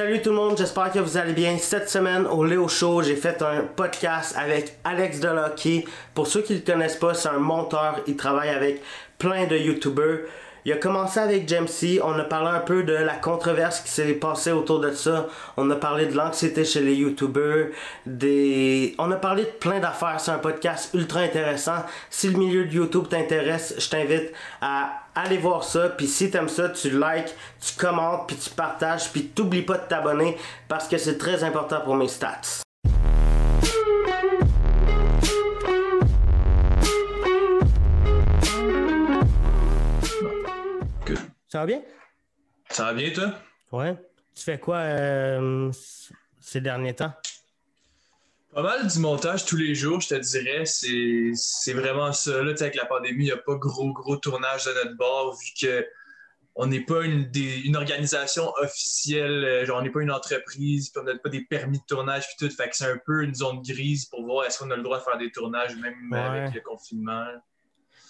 Salut tout le monde, j'espère que vous allez bien. Cette semaine au Léo Show, j'ai fait un podcast avec Alex Delucky. Pour ceux qui ne le connaissent pas, c'est un monteur. Il travaille avec plein de YouTubers. Il a commencé avec Jamesy, on a parlé un peu de la controverse qui s'est passée autour de ça. On a parlé de l'anxiété chez les YouTubers, des... On a parlé de plein d'affaires, c'est un podcast ultra intéressant. Si le milieu de YouTube t'intéresse, je t'invite à aller voir ça. Puis si t'aimes ça, tu likes, tu commentes, puis tu partages, puis t'oublies pas de t'abonner parce que c'est très important pour mes stats. Ça va bien? Ça va bien, toi? Ouais. Tu fais quoi euh, ces derniers temps? Pas mal du montage tous les jours, je te dirais. C'est vraiment ça. Là, avec la pandémie, il n'y a pas gros, gros tournage de notre bord vu que on n'est pas une, une, organisation officielle, euh, genre on n'est pas une entreprise, puis on n'a pas des permis de tournage, puis tout. Fait que c'est un peu une zone grise pour voir est-ce qu'on a le droit de faire des tournages, même avec le confinement.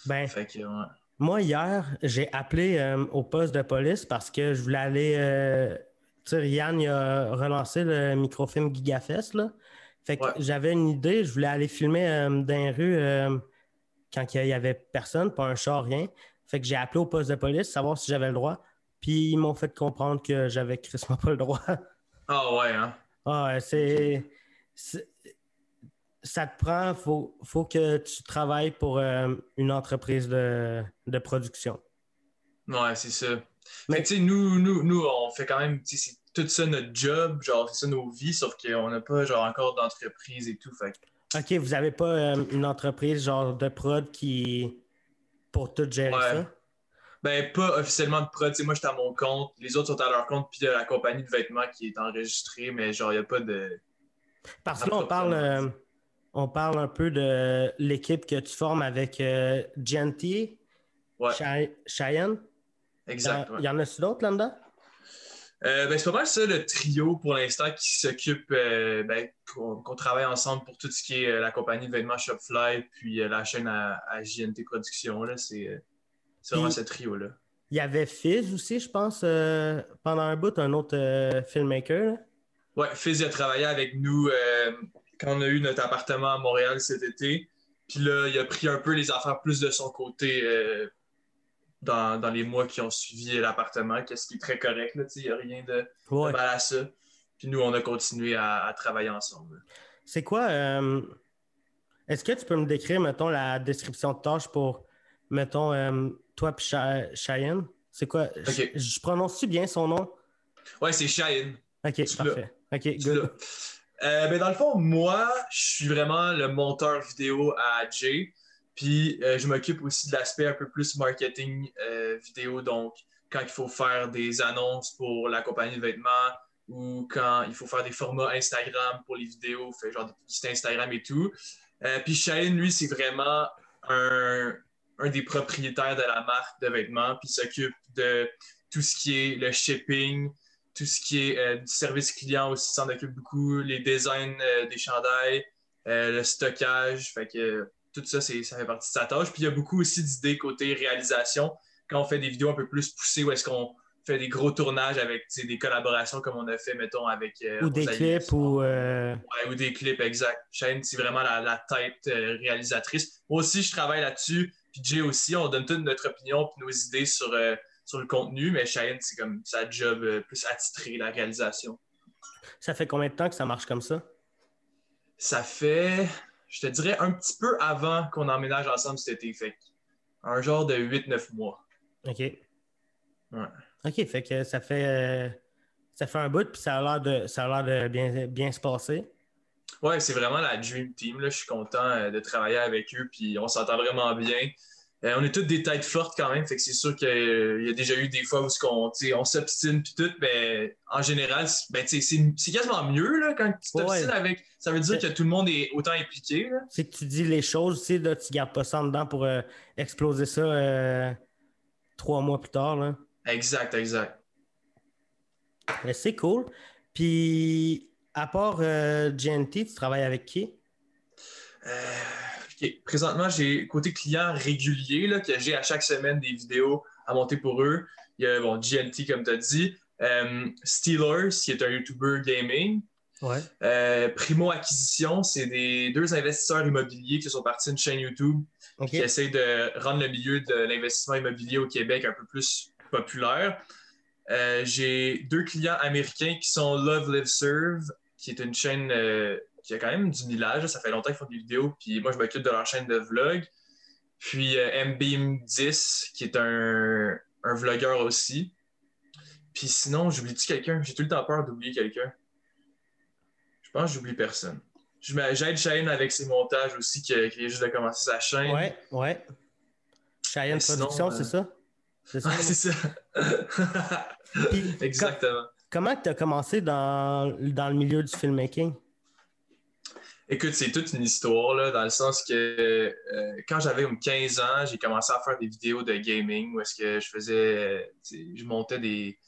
Ben, fait que, ouais. Moi, hier, j'ai appelé euh, au poste de police parce que je voulais aller. Euh, tu sais, Yann a relancé le microfilm GigaFest. Là. Fait que j'avais une idée, je voulais aller filmer euh, dans les rues quand il n'y avait personne, pas un chat, rien. Fait que j'ai appelé au poste de police, savoir si j'avais le droit. Puis ils m'ont fait comprendre que j'avais crissement pas le droit. Ah ouais, hein? Ah ouais, c'est ça te prend, il faut, faut, que tu travailles pour euh, une entreprise de, de, production. Ouais, c'est ça. Mais tu sais, nous, nous, nous, on fait quand même, c'est tout ça notre job, genre, c'est ça nos vies, sauf qu'on n'a pas, genre, encore d'entreprise et tout. Fait. OK, vous n'avez pas euh, une entreprise, genre, de prod qui. pour tout gérer ça? Ben, pas officiellement de prod. sais moi, j'étais à mon compte. Les autres sont à leur compte, puis il y a la compagnie de vêtements qui est enregistrée, mais genre, il n'y a pas de. Parce que là, on parle on parle un peu de l'équipe que tu formes avec euh, Genty, Cheyenne? Exact. Il y en a-tu d'autres là-dedans? Euh, ben, c'est pas mal ça le trio pour l'instant qui s'occupe, euh, ben, qu'on travaille ensemble pour tout ce qui est la compagnie de vêtements Shopfly, puis la chaîne à, JNT Productions. C'est vraiment ce trio-là. Il y avait Fizz aussi, je pense, pendant un bout, un autre filmmaker. Oui, Fizz a travaillé avec nous quand on a eu notre appartement à Montréal cet été. Puis là, il a pris un peu les affaires plus de son côté dans, les mois qui ont suivi l'appartement, qu'est-ce qui est très correct. Il n'y a rien de, mal à ça. Puis nous, on a continué à, travailler ensemble. C'est quoi? Euh, est-ce que tu peux me décrire, mettons, la description de tâche pour, mettons, euh, toi et Cheyenne? C'est quoi? Je, prononce-tu bien son nom? Ouais, c'est Cheyenne. OK, parfait. OK, good. Euh, ben, dans le fond, moi, je suis vraiment le monteur vidéo à Jay. Puis euh, je m'occupe aussi de l'aspect un peu plus marketing euh, vidéo. Donc, quand il faut faire des annonces pour la compagnie de vêtements ou quand il faut faire des formats Instagram pour les vidéos, fait genre des petits Instagram et tout. puis Shane, lui, c'est vraiment un, un, des propriétaires de la marque de vêtements. Puis s'occupe de tout ce qui est le shipping, tout ce qui est euh, du service client aussi s'en occupe beaucoup, les designs euh, des chandails, euh, le stockage, fait que tout ça, ça fait partie de sa tâche. Puis il y a beaucoup aussi d'idées côté réalisation, quand on fait des vidéos un peu plus poussées, où est-ce qu'on fait des gros tournages avec des collaborations comme on a fait, mettons, avec... ou des clips, ou... ou des clips, exact. Shane, c'est vraiment la, tête réalisatrice. Moi aussi, je travaille là-dessus, puis Jay aussi, on donne toute notre opinion puis nos idées sur sur le contenu, mais Cheyenne, c'est comme sa job euh, plus attitré, la réalisation. Ça fait combien de temps que ça marche comme ça? Ça fait, je te dirais, un petit peu avant qu'on emménage ensemble cet été. Fait un genre de 8-9 mois. OK. Ouais. OK, fait que ça fait, euh, ça fait un bout, puis ça a l'air de, ça a l'air de bien, bien se passer. Ouais, c'est vraiment la Dream Team. Là. Je suis content euh, de travailler avec eux, puis on s'entend vraiment bien. Euh, on est toutes des têtes fortes quand même, fait que c'est sûr qu'il y a déjà eu des fois où on, on s'obstine puis tout, mais en général, ben, c'est quasiment mieux là, quand tu t'obstines avec. Ça veut dire que tout le monde est autant impliqué. C'est que tu dis les choses, tu ne gardes pas ça en dedans pour euh, exploser ça euh, trois mois plus tard. Là. Exact, exact. C'est cool. Puis, à part GNT, tu travailles avec qui? Présentement, j'ai côté client régulier là, que j'ai à chaque semaine des vidéos à monter pour eux. Il y a bon, GNT, comme tu as dit. Euh, Steelers, qui est un YouTuber gaming. Ouais. Euh, Primo Acquisition, c'est des deux investisseurs immobiliers qui sont partis d'une chaîne YouTube qui essayent de rendre le milieu de l'investissement immobilier au Québec un peu plus populaire. Euh, J'ai deux clients américains qui sont Love Live Serve, qui est une chaîne euh, qui a quand même du millage. Ça fait longtemps qu'ils font des vidéos, puis moi je m'occupe de leur chaîne de vlog. Puis euh, MBeam10, qui est un, un vlogueur aussi. Puis sinon, j'oublie-tu quelqu'un? J'ai tout le temps peur d'oublier quelqu'un. Je pense que j'oublie personne. J'aide Shane avec ses montages aussi, qui, qui vient juste de commencer sa chaîne. Ouais, ouais. Cheyenne Production, euh, c'est ça? C'est ça? Ouais, c'est ça. Puis, Exactement. Comment tu as commencé dans, dans le milieu du filmmaking? Écoute, c'est toute une histoire, là, dans le sens que euh, quand j'avais comme 15 ans, j'ai commencé à faire des vidéos de gaming où est-ce que je faisais, je montais des,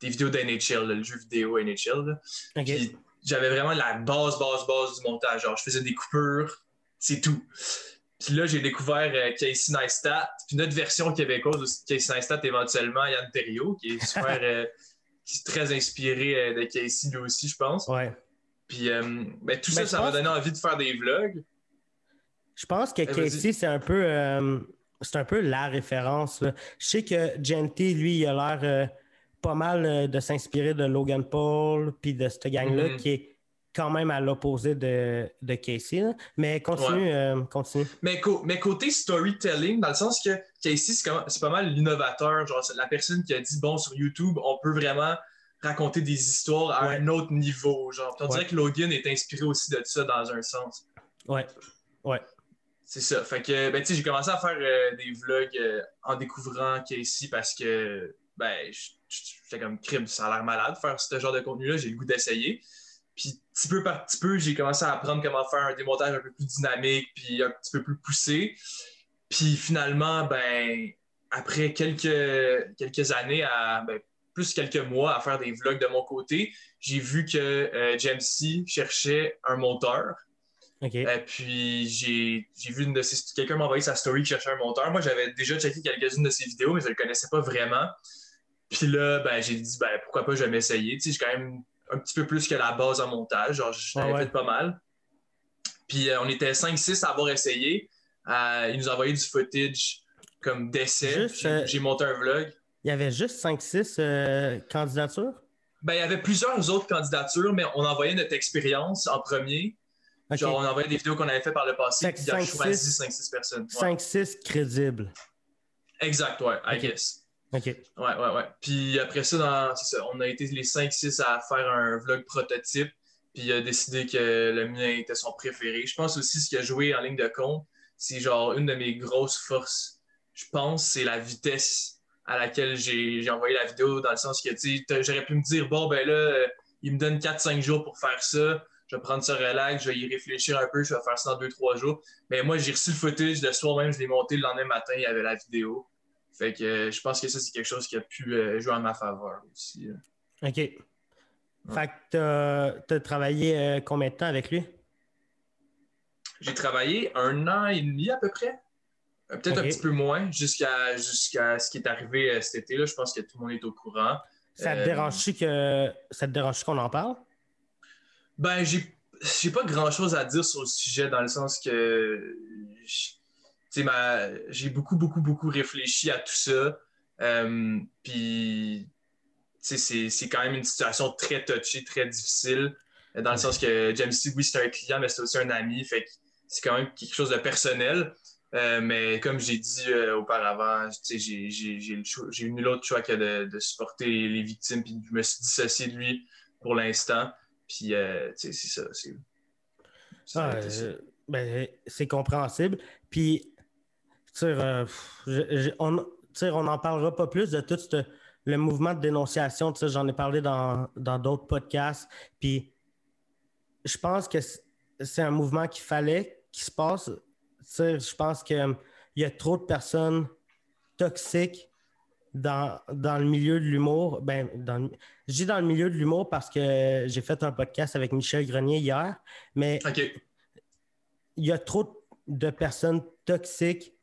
des vidéos d'NHL, le jeu vidéo NHL. j'avais vraiment la base, base, base du montage. Genre, je faisais des coupures, c'est tout. Puis là, j'ai découvert euh, Casey Neistat. Puis notre version québécoise aussi de Casey Neistat, éventuellement, Yann Terriot, qui est super, euh, qui est très inspiré de Casey lui aussi, je pense. Ouais. Puis euh, ben, tout Ben, ça, ça m'a donné envie de faire des vlogs. Je pense que vas-y. Casey, c'est un peu euh, c'est un peu la référence. là. Je sais que Genty, lui, il a l'air euh, pas mal de s'inspirer de Logan Paul puis de cette gang-là Mhm. qui est quand même à l'opposé de, de Casey. là. Mais continue, euh, continue. Mais, mais côté storytelling, dans le sens que Casey, c'est pas mal l'innovateur, genre la personne qui a dit bon sur YouTube, on peut vraiment raconter des histoires à Ouais. un autre niveau. Genre, on Ouais. dirait que Logan est inspiré aussi de ça dans un sens. Ouais. Ouais. C'est ça. Fait que ben, tu sais, j'ai commencé à faire euh, des vlogs euh, en découvrant Casey parce que ben j'étais comme crime, ça a l'air malade de faire ce genre de contenu-là, j'ai le goût d'essayer. Puis petit peu par petit peu, j'ai commencé à apprendre comment faire un démontage un peu plus dynamique, puis un petit peu plus poussé. Puis finalement, ben après quelques, quelques années, à, ben, plus quelques mois à faire des vlogs de mon côté, j'ai vu que euh, Jamesy cherchait un monteur. OK. Euh, puis j'ai vu une de ses... quelqu'un m'a envoyé sa story qui cherchait un monteur. Moi, j'avais déjà checké quelques-unes de ses vidéos, mais je ne le connaissais pas vraiment. Puis là, ben, j'ai dit, ben, pourquoi pas, je vais m'essayer. Tu sais, j'ai quand même un petit peu plus que la base en montage. Genre, je Ah ouais. fait pas mal. Puis euh, on était 5-6 à avoir essayé. Euh, il nous a envoyé du footage comme d'essai. J'ai monté un vlog. Il y avait juste 5-6 euh, candidatures? Ben, il y avait plusieurs autres candidatures, mais on envoyait notre expérience en premier. Genre, on envoyait des vidéos qu'on avait fait par le passé, puis il a 5-6 choisi 5-6 personnes. Ouais. 5-6 crédibles. Exact, ouais, I Ok. guess. OK. Ouais, ouais, ouais. Puis après ça, dans- ça, on a été les 5-6 à faire un vlog prototype. Puis il a décidé que le mien était son préféré. Je pense aussi ce qui a joué en ligne de compte, c'est genre une de mes grosses forces. Je pense c'est la vitesse à laquelle j'ai envoyé la vidéo, dans le sens que j'aurais pu me dire, bon, ben là, euh, il me donne 4-5 jours pour faire ça. Je vais prendre ça relax, je vais y réfléchir un peu, je vais faire ça dans 2-3 jours. Mais moi, j'ai reçu le footage le soir même, je l'ai monté le lendemain matin, il y avait la vidéo. Fait que euh, je pense que ça, c'est quelque chose qui a pu euh, jouer en ma faveur aussi. OK. Fait que tu as travaillé combien de temps avec lui? J'ai travaillé un an et demi à peu près. Euh, Peut-être un petit peu moins, jusqu'à ce qui est arrivé euh, cet été. Là. Je pense que tout le monde est au courant. Ça te Euh, dérange que ça te dérange qu'on en parle? Ben, j'ai j'ai pas grand chose à dire sur le sujet dans le sens que j'ai beaucoup, beaucoup, beaucoup réfléchi à tout ça. Euh, Puis, c'est- quand même une situation très touchée, très difficile. Dans le sens que James C, oui, c'est un client, mais c'est aussi un ami. Fait que c'est quand même quelque chose de personnel. Euh, mais comme j'ai dit euh, auparavant, j'ai- eu nul autre choix que de, de supporter les victimes. Puis je me suis dissocié de lui pour l'instant. Puis, euh, c'est ça. c'est- Ah, ben, c'est compréhensible. Puis, je- je- on n'en parlera pas plus de tout ce- le mouvement de dénonciation. Tu sais, J'en ai parlé dans dans d'autres podcasts. Puis, je pense que c'est un mouvement qu'il fallait qu'il se passe. Je pense qu'il y a trop de personnes toxiques dans, dans le milieu de l'humour. Ben, dans je dis dans le milieu de l'humour parce que j'ai fait un podcast avec Michel Grenier hier, mais il y a trop de personnes toxiques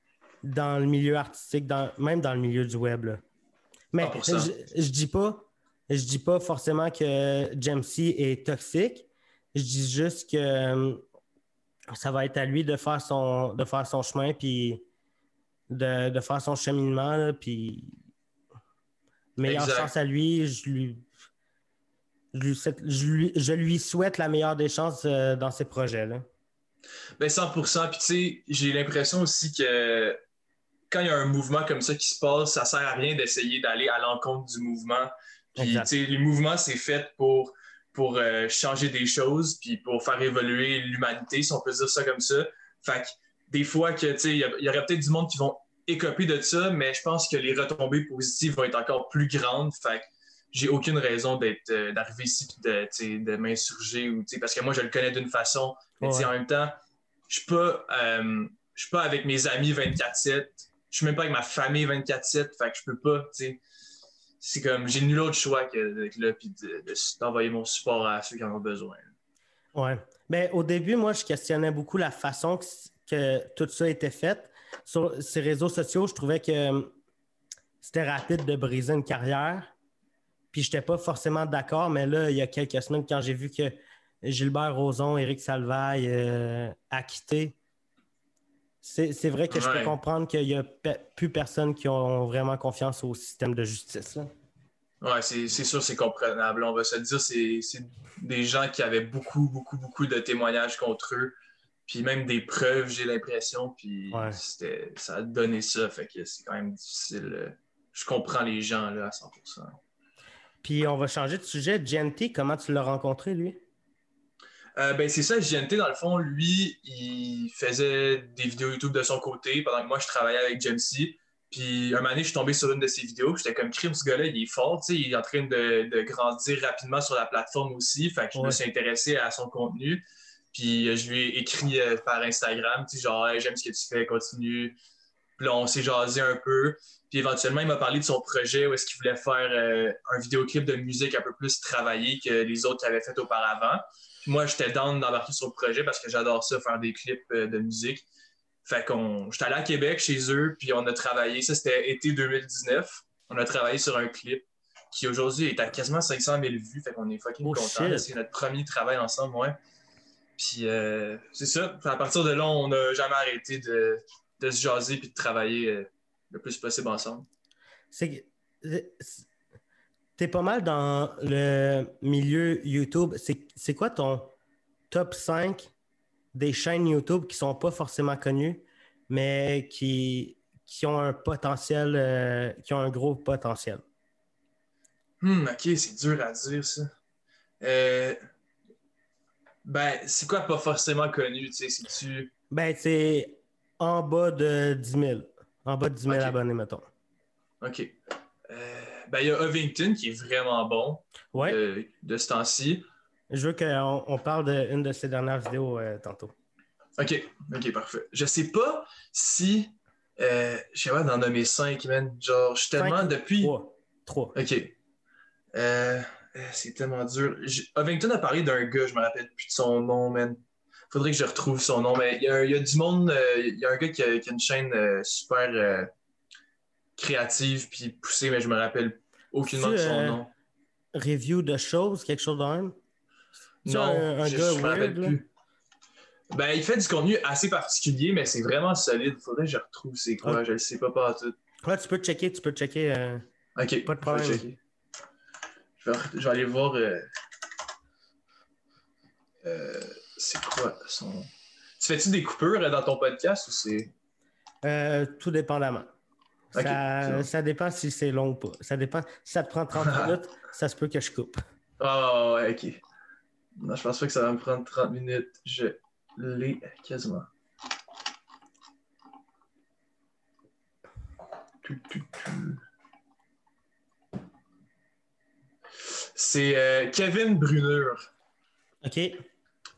dans le milieu artistique, dans, même dans le milieu du web. là. Mais 100%. je, je dis pas Je dis pas forcément que Jamesy est toxique. Je dis juste que euh, ça va être à lui de faire son, de faire son chemin puis de, de faire son cheminement. Là, puis meilleure Exact. chance à lui. Je lui, je lui, souhaite- je lui- je lui souhaite la meilleure des chances euh, dans ses projets. Là. Ben 100%. Puis tu sais, j'ai l'impression aussi que quand il y a un mouvement comme ça qui se passe, ça sert à rien d'essayer d'aller à l'encontre du mouvement. Puis tu sais, le mouvement, c'est fait pour, pour euh, changer des choses, puis pour faire évoluer l'humanité, si on peut dire ça comme ça. Fait que des fois que, il y, aurait peut-être du monde qui vont écoper de ça, mais je pense que les retombées positives vont être encore plus grandes. Fait que j'ai aucune raison d'être euh, d'arriver ici puis de, de m'insurger ou parce que moi je le connais d'une façon mais Ouais. en même temps je suis pas euh, suis pas avec mes amis 24/7 je suis même pas avec ma famille 24/7 fait que je peux pas tu sais c'est comme j'ai nul autre choix que là d'envoyer mon support à ceux qui en ont besoin Ouais. Mais au début, moi, je questionnais beaucoup la façon que, tout ça était fait. Sur ces réseaux sociaux, je trouvais que euh, c'était rapide de briser une carrière. Puis je n'étais pas forcément d'accord, mais là, il y a quelques semaines, quand j'ai vu que Gilbert Rozon, Éric Salvaille euh, a quitté, c'est vrai que je peux comprendre qu'il n'y a pe- plus personne qui ont vraiment confiance au système de justice. là. Ouais, c'est sûr, c'est comprenable. On va se dire, c'est c'est des gens qui avaient beaucoup, beaucoup, beaucoup de témoignages contre eux. Puis même des preuves, j'ai l'impression. Puis Ouais. ça a donné ça. Fait que c'est quand même difficile. euh, Je comprends les gens là à 100%. Puis on va changer de sujet. GNT, comment tu l'as rencontré, lui? Euh, ben, c'est ça, JNT, dans le fond, lui, il faisait des vidéos YouTube de son côté pendant que moi, je travaillais avec Jamesy. Puis, un moment donné, je suis tombé sur une de ses vidéos. J'étais comme, crime, ce gars-là, il est fort, tu sais, il est en train de, de grandir rapidement sur la plateforme aussi. Fait que je me suis intéressé à son contenu. Puis, euh, je lui ai écrit euh, par Instagram, tu sais, genre, Hey, j'aime ce que tu fais, continue. Puis là, on s'est jasé un peu. Puis éventuellement, il m'a parlé de son projet où est-ce qu'il voulait faire euh, un vidéoclip de musique un peu plus travaillé que les autres qu'il avait fait auparavant. Puis moi, j'étais down d'embarquer sur le projet parce que j'adore ça, faire des clips euh, de musique. Fait qu'on, j'étais allé à Québec chez eux, puis on a travaillé. Ça, c'était été 2019. On a travaillé sur un clip qui aujourd'hui est à quasiment 500 000 vues. Fait qu'on est fucking Oh, contents. C'est notre premier travail ensemble, ouais. Puis euh, c'est ça. À partir de là, on n'a jamais arrêté de, de se jaser puis de travailler euh, le plus possible ensemble. C'est t'es pas mal dans le milieu YouTube. C'est quoi ton top 5 des chaînes YouTube qui sont pas forcément connues, mais qui, qui ont un potentiel, euh, qui ont un gros potentiel? Hmm, ok, c'est dur à dire ça. Euh, ben, c'est quoi pas forcément connu, tu sais, c'est-tu... Ben, c'est en bas de 10 000. En bas de 10 000 Ok. abonnés, mettons. Ok. Euh, ben, il y a Ovington qui est vraiment bon Ouais. euh, de ce temps-ci. Je veux qu'on on parle d'une de ses dernières vidéos euh, tantôt. Ok, ok, parfait. Je sais pas si... Euh, je sais pas d'en nommer cinq, man. Genre, je suis tellement depuis... Trois. Trois. Ok. Euh, c'est tellement dur. Ovington a parlé d'un gars, je me rappelle plus de son nom, man. Faudrait que je retrouve son nom, mais il y a, il y a du monde, euh, il y a un gars qui a, qui a une chaîne euh, super euh, créative puis poussée, mais je me rappelle aucunement de son nom. Review de choses, quelque chose? C'est Non, un- un je, je me rappelle là? plus. Ben, il fait du contenu assez particulier, mais c'est vraiment solide. Faudrait que je retrouve c'est quoi, Ouais. je le sais pas pas tout. Ouais, tu peux checker, tu peux checker. euh, Ok. Pas de je vais problème. Je vais, je vais aller voir. euh, euh, c'est quoi son. Tu fais-tu des coupures euh, dans ton podcast ou c'est. Euh, tout dépendamment. Ça, ça dépend si c'est long ou pas. Ça dépend. Si ça te prend 30 minutes, ça se peut que je coupe. Ah ouais, ok. Non, je pense pas que ça va me prendre 30 minutes. Je l'ai quasiment. C'est euh, Kevin Bruneur. OK?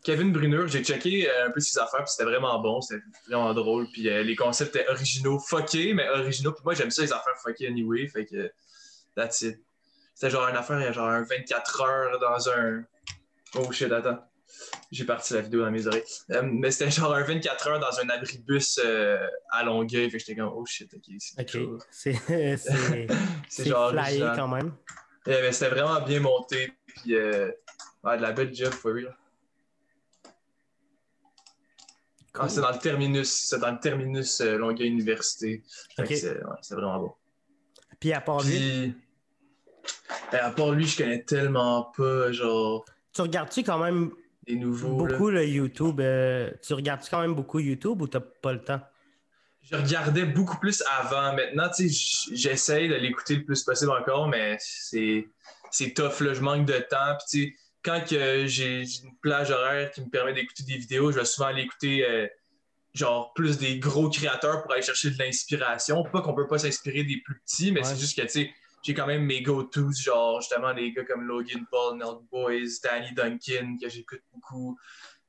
Kevin Bruneur, j'ai checké euh, un peu ses affaires, puis c'était vraiment bon, c'était vraiment drôle, puis euh, les concepts étaient originaux, fuckés, mais originaux, puis moi j'aime ça les affaires fuckées anyway, fait que that's it. C'était genre une affaire, genre un 24 heures dans un... Oh shit, attends. J'ai parti la vidéo dans mes oreilles. Euh, mais c'était genre un 24 heures dans un abribus euh, à Longueuil, fait que j'étais comme, oh shit, ok, c'est quelque OK. chose. C'est c'est- C'est genre flyé quand même. Eh, c'était vraiment bien monté. Puis, euh, de la belle job, for real. Ah, c'est dans le terminus, c'est dans le terminus euh, Longueuil Université. C'est vraiment bon. Puis à part lui? Ben, à part lui, je connais tellement pas, genre. Tu regardes-tu quand même des nouveaux, beaucoup le YouTube? Euh, tu regardes-tu quand même beaucoup YouTube ou t'as pas le temps? Je regardais beaucoup plus avant. Maintenant, tu sais, j'essaye de l'écouter le plus possible encore, mais c'est tough, là. Je manque de temps. Puis, tu sais, quand j'ai une plage horaire qui me permet d'écouter des vidéos, je vais souvent aller écouter euh, genre plus des gros créateurs pour aller chercher de l'inspiration. Pas qu'on peut pas s'inspirer des plus petits, mais c'est juste que tu sais, j'ai quand même mes go-tos, genre justement des gars comme Logan Paul, Neld Boys, Danny Duncan, que j'écoute beaucoup.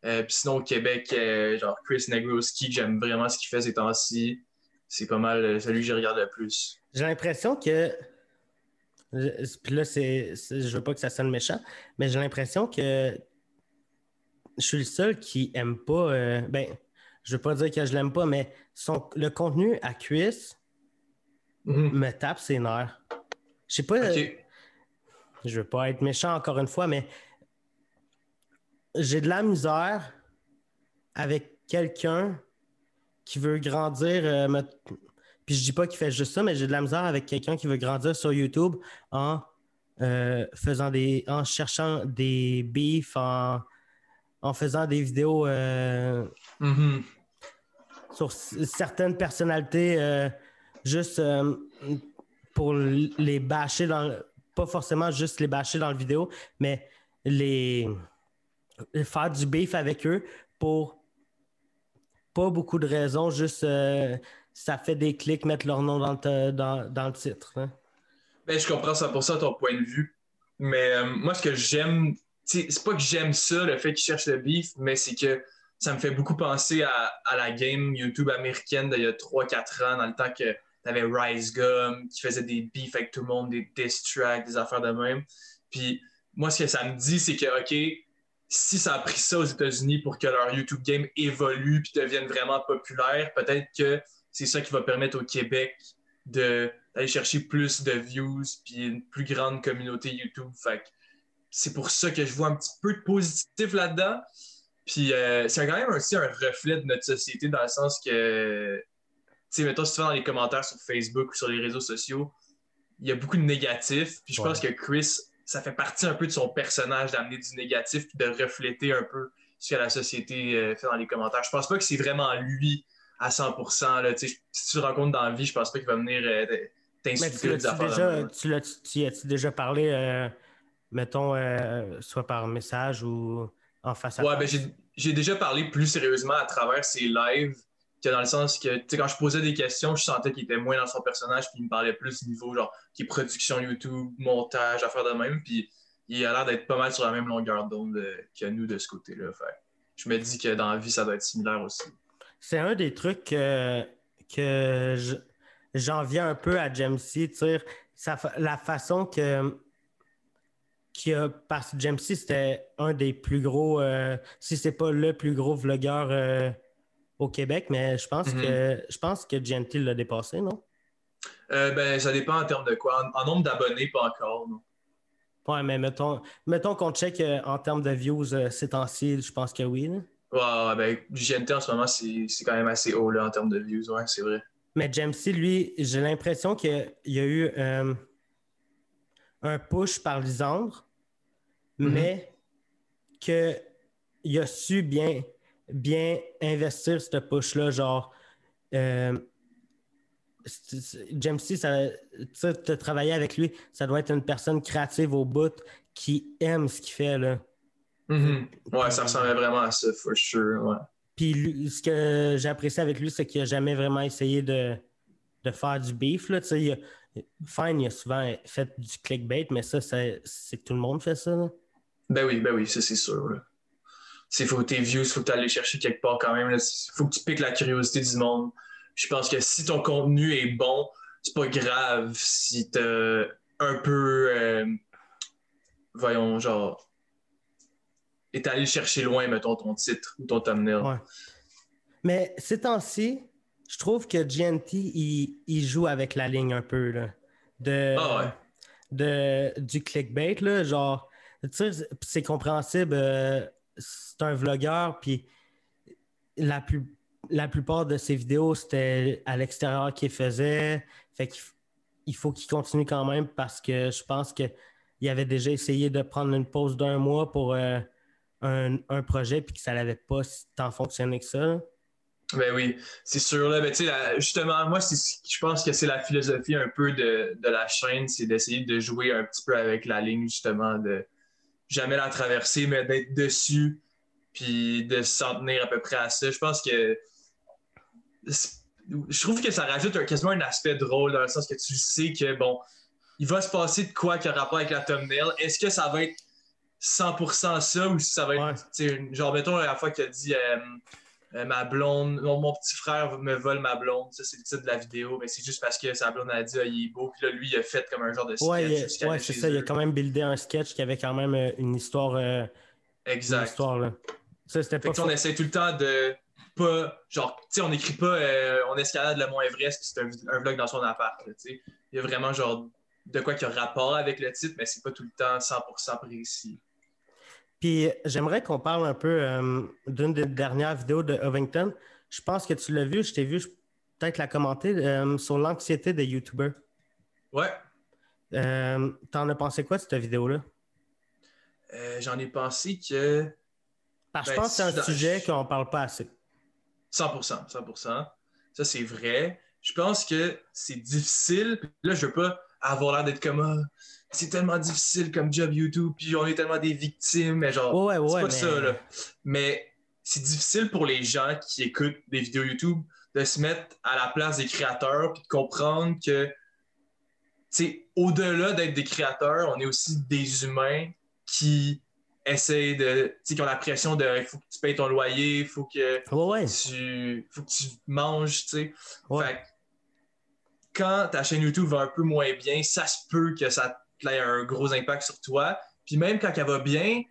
Euh, puis sinon au Québec, euh, genre Chris Negroski, que j'aime vraiment ce qu'il fait ces temps-ci. C'est pas mal celui que je regarde le plus. J'ai l'impression que puis là, c'est, je veux pas que ça sonne méchant, mais j'ai l'impression que je suis le seul qui aime pas. Euh, ben, je veux pas dire que je l'aime pas, mais son, le contenu à Chris mhm. me tape ses nerfs. Je sais pas. Je veux pas être méchant encore une fois, mais j'ai de la misère avec quelqu'un qui veut grandir, euh, puis je dis pas qu'il fait juste ça, mais j'ai de la misère avec quelqu'un qui veut grandir sur YouTube en euh, faisant des. en cherchant des beefs, en, faisant des vidéos euh, mm-hmm. sur certaines personnalités euh, juste pour les bâcher dans pas forcément juste les bâcher dans la vidéo, mais les faire du beef avec eux pour pas beaucoup de raisons, juste ça fait des clics mettre leur nom dans le, dans, le titre. Hein. Ben, je comprends 100% ton point de vue. Mais euh, moi, ce que j'aime, c'est pas que j'aime ça, le fait qu'ils cherchent le beef, mais c'est que ça me fait beaucoup penser à, la game YouTube américaine d'il y a 3-4 ans, dans le temps que t'avais Rise Gum qui faisait des beefs avec tout le monde, des diss tracks, des affaires de même. Puis moi, ce que ça me dit, c'est que, OK, si ça a pris ça aux États-Unis pour que leur YouTube game évolue puis devienne vraiment populaire, peut-être que c'est ça qui va permettre au Québec d'aller chercher plus de views puis une plus grande communauté YouTube. Fait c'est pour ça que je vois un petit peu de positif là-dedans. Puis euh, c'est quand même aussi un reflet de notre société dans le sens que, tu sais, mettons, si tu vas dans les commentaires sur Facebook ou sur les réseaux sociaux, il y a beaucoup de négatifs. Puis je pense que Chris, ça fait partie un peu de son personnage d'amener du négatif puis de refléter un peu ce que la société euh, fait dans les commentaires. Je pense pas que c'est vraiment lui à 100%. Là, si tu le rencontres dans la vie, je pense pas qu'il va venir euh, t'insulter des affaires. Déjà, tu as-tu déjà parlé, euh, mettons, euh, soit par message ou en face à face? Ouais, ben, j'ai déjà parlé plus sérieusement à travers ses lives, que dans le sens que, tu sais, quand je posais des questions, je sentais qu'il était moins dans son personnage, puis il me parlait plus niveau, genre, qui est production YouTube, montage, affaires de même, puis il a l'air d'être pas mal sur la même longueur d'onde que nous de ce côté-là. je me dis que dans la vie, ça doit être similaire aussi. C'est un des trucs que, que j'en viens un peu à Jamesy, la façon que, que parce que Jamesy, c'était un des plus gros, euh, si c'est pas le plus gros vlogueur euh, au Québec, mais je pense mm-hmm. que je pense que Gentil l'a dépassé, non? Euh, ben, ça dépend en termes de quoi. En, nombre d'abonnés, pas encore, non. Ouais, mais mettons, mettons qu'on check en termes de views ces temps-ci, je pense que oui. Ouais, ben, GNT en ce moment, c'est quand même assez haut là, en termes de views, ouais, c'est vrai. Mais Jamesy, lui, j'ai l'impression qu'il y a eu euh, un push par Lisandre, mm-hmm. mais qu'il a su bien, bien investir ce push-là. Genre, euh, Jamesy, tu as travaillé avec lui, ça doit être une personne créative au bout qui aime ce qu'il fait. Là. Mm-hmm. Ouais, ça ressemblait vraiment à ça, for sure. Ouais. Puis ce que j'ai apprécié avec lui, c'est qu'il n'a jamais vraiment essayé de, de faire du beef. Là. Il a, Fine, il a souvent fait du clickbait, mais ça, c'est tout le monde fait ça. Ben oui, ben oui, ça c'est sûr. Il faut tes views, il faut que tu ailles chercher quelque part quand même. Il faut que tu piques la curiosité du monde. Je pense que si ton contenu est bon, c'est pas grave si t'as un peu. Euh, voyons, genre est allé chercher loin, mettons, ton titre ou ton thumbnail. Mais ces temps-ci, je trouve que GNT, il, joue avec la ligne un peu. Là, de, ah de, du clickbait, là, genre, tu sais, c'est compréhensible, euh, c'est un vlogueur, puis la, plus, la plupart de ses vidéos, c'était à l'extérieur qu'il faisait, fait qu'il faut qu'il continue quand même parce que je pense qu'il avait déjà essayé de prendre une pause d'un mois pour euh, un, projet, puis que ça n'avait pas tant fonctionné que ça? Ben oui, c'est sûr. Là, ben, justement, moi, je pense que c'est la philosophie un peu de, de la chaîne, c'est d'essayer de jouer un petit peu avec la ligne, justement, de jamais la traverser, mais d'être dessus, puis de s'en tenir à peu près à ça. Je pense que. Je trouve que ça rajoute quasiment un aspect drôle, dans le sens que tu sais que, bon, il va se passer de quoi qui a rapport avec la thumbnail. Est-ce que ça va être 100% ça ou si ça va être. Genre, mettons, la fois qu'il a dit. Euh, euh, ma blonde, mon, petit frère me vole ma blonde. Ça, c'est le titre de la vidéo, mais c'est juste parce que sa blonde a dit ah, il est beau. Puis là, lui, il a fait comme un genre de sketch. Ouais, c'est ça. Il a quand même buildé un sketch qui avait quand même euh, une histoire. Euh, exact. Une histoire, là. Ça, c'était pas. on essaie tout le temps de pas. Genre, tu sais, on n'écrit pas on escalade le Mont Everest, puis c'est un, vlog dans son appart. Tu sais. Il y a vraiment genre de quoi qui a rapport avec le titre, mais c'est pas tout le temps 100% précis. Puis j'aimerais qu'on parle un peu euh, d'une des dernières vidéos de Ovington. Je pense que tu l'as vu, je t'ai vu peut-être la commenter euh, sur l'anxiété des YouTubers. Ouais. Euh, T'en as pensé quoi de cette vidéo-là? J'en ai pensé que. Parce que je ben, pense que c'est un sujet qu'on parle pas assez. 100%, 100%. Ça, c'est vrai. Je pense que c'est difficile. Là, je veux pas avoir l'air d'être comme ah, c'est tellement difficile comme job YouTube, puis on est tellement des victimes, mais genre, c'est pas ça, là. Mais c'est difficile pour les gens qui écoutent des vidéos YouTube de se mettre à la place des créateurs, puis de comprendre que, tu au-delà d'être des créateurs, on est aussi des humains qui essayent de, tu sais, qui ont la pression de, il faut que tu payes ton loyer, il faut que tu, faut que tu manges, tu sais. Fait quand ta chaîne YouTube va un peu moins bien, ça se peut que ça ait un gros impact sur toi. Puis même quand elle va bien,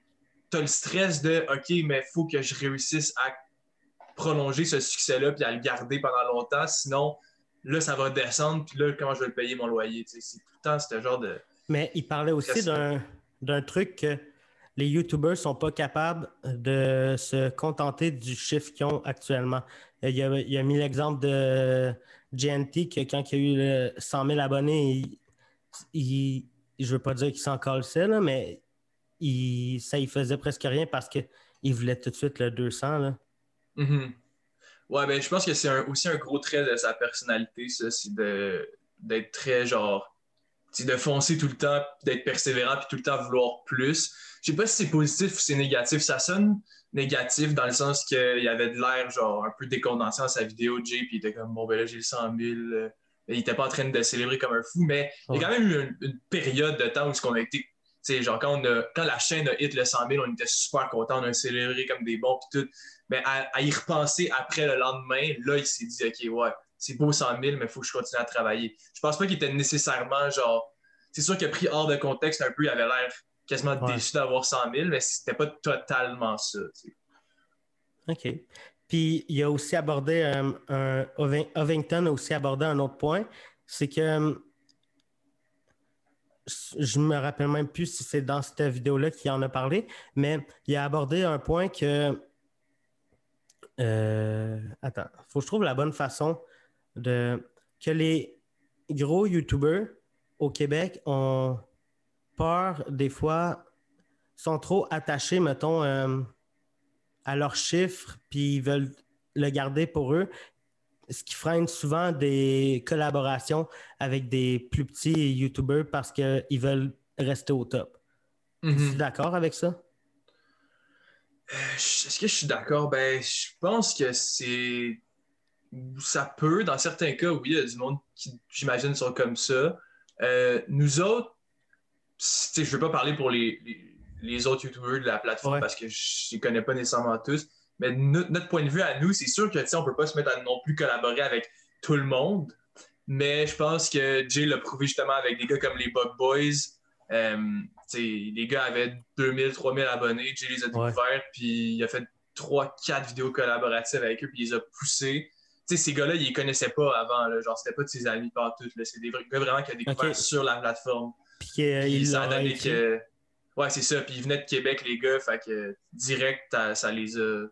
tu as le stress de OK, mais il faut que je réussisse à prolonger ce succès-là puis à le garder pendant longtemps. Sinon, là, ça va descendre. Puis là, comment je vais le payer mon loyer? C'est tout le temps ce genre de. Mais il parlait aussi d'un truc que les YouTubers sont pas capables de se contenter du chiffre qu'ils ont actuellement. Il a, il a mis l'exemple de GNT que quand il a eu 100 000 abonnés, il, je veux pas dire qu'il s'en calçait, là, mais il, ça il faisait presque rien parce qu'il voulait tout de suite le 200. Là. Mm-hmm. Ouais, ben, je pense que c'est aussi un gros trait de sa personnalité, ça, c'est d'être très genre. de foncer tout le temps, d'être persévérant, puis tout le temps vouloir plus. Je sais pas si c'est positif ou c'est négatif. Ça sonne négatif dans le sens qu'il avait de l'air genre un peu décondensé dans sa vidéo, Jay, puis il était comme bon ben là j'ai le 100 000 il n'était pas en train de célébrer comme un fou, mais il y a quand même eu une, période de temps où ce qu'on a été, genre quand, quand la chaîne a hit le 100 000, on était super contents, on a célébré comme des bons, puis tout. Mais à, y repenser après le lendemain, là, il s'est dit, OK, ouais, c'est beau 100 000, mais il faut que je continue à travailler. Je pense pas qu'il était nécessairement genre. C'est sûr que pris hors de contexte, un peu, il avait l'air quasiment déçu d'avoir 100 000, mais c'était pas totalement ça. OK. Puis il a aussi abordé euh, un, Ovington a aussi abordé un autre point, c'est que euh, je me rappelle même plus si c'est dans cette vidéo-là qu'il en a parlé, mais il a abordé un point que euh, attends, faut que je trouve la bonne façon de que les gros YouTubers au Québec ont peur des fois, sont trop attachés, mettons, à leurs chiffres, puis ils veulent le garder pour eux, ce qui freine souvent des collaborations avec des plus petits YouTubers parce qu'ils veulent rester au top. Tu es d'accord avec ça? Euh, est-ce que je suis d'accord? Ben, je pense que c'est. Ça peut, dans certains cas, oui, il y a du monde qui, j'imagine, sont comme ça. Euh, nous autres, je ne veux pas parler pour les les autres YouTubers de la plateforme parce que je ne connais pas nécessairement tous. Mais notre, point de vue à nous, c'est sûr que on ne peut pas se mettre à non plus collaborer avec tout le monde. Mais je pense que Jay l'a prouvé justement avec des gars comme les Bug Boys. Euh, les gars avaient 2000, 3000 abonnés. Jay les a découverts, puis il a fait 3-4 vidéos collaboratives avec eux, puis il les a poussés. ces gars-là, ils les connaissaient pas avant. Là, genre, c'était pas de ses amis partout. C'est des gars vraiment qui a découvert sur la plateforme. ça a donné que. Ouais, c'est ça. Puis ils venaient de Québec, les gars. Fait que direct, ça les a.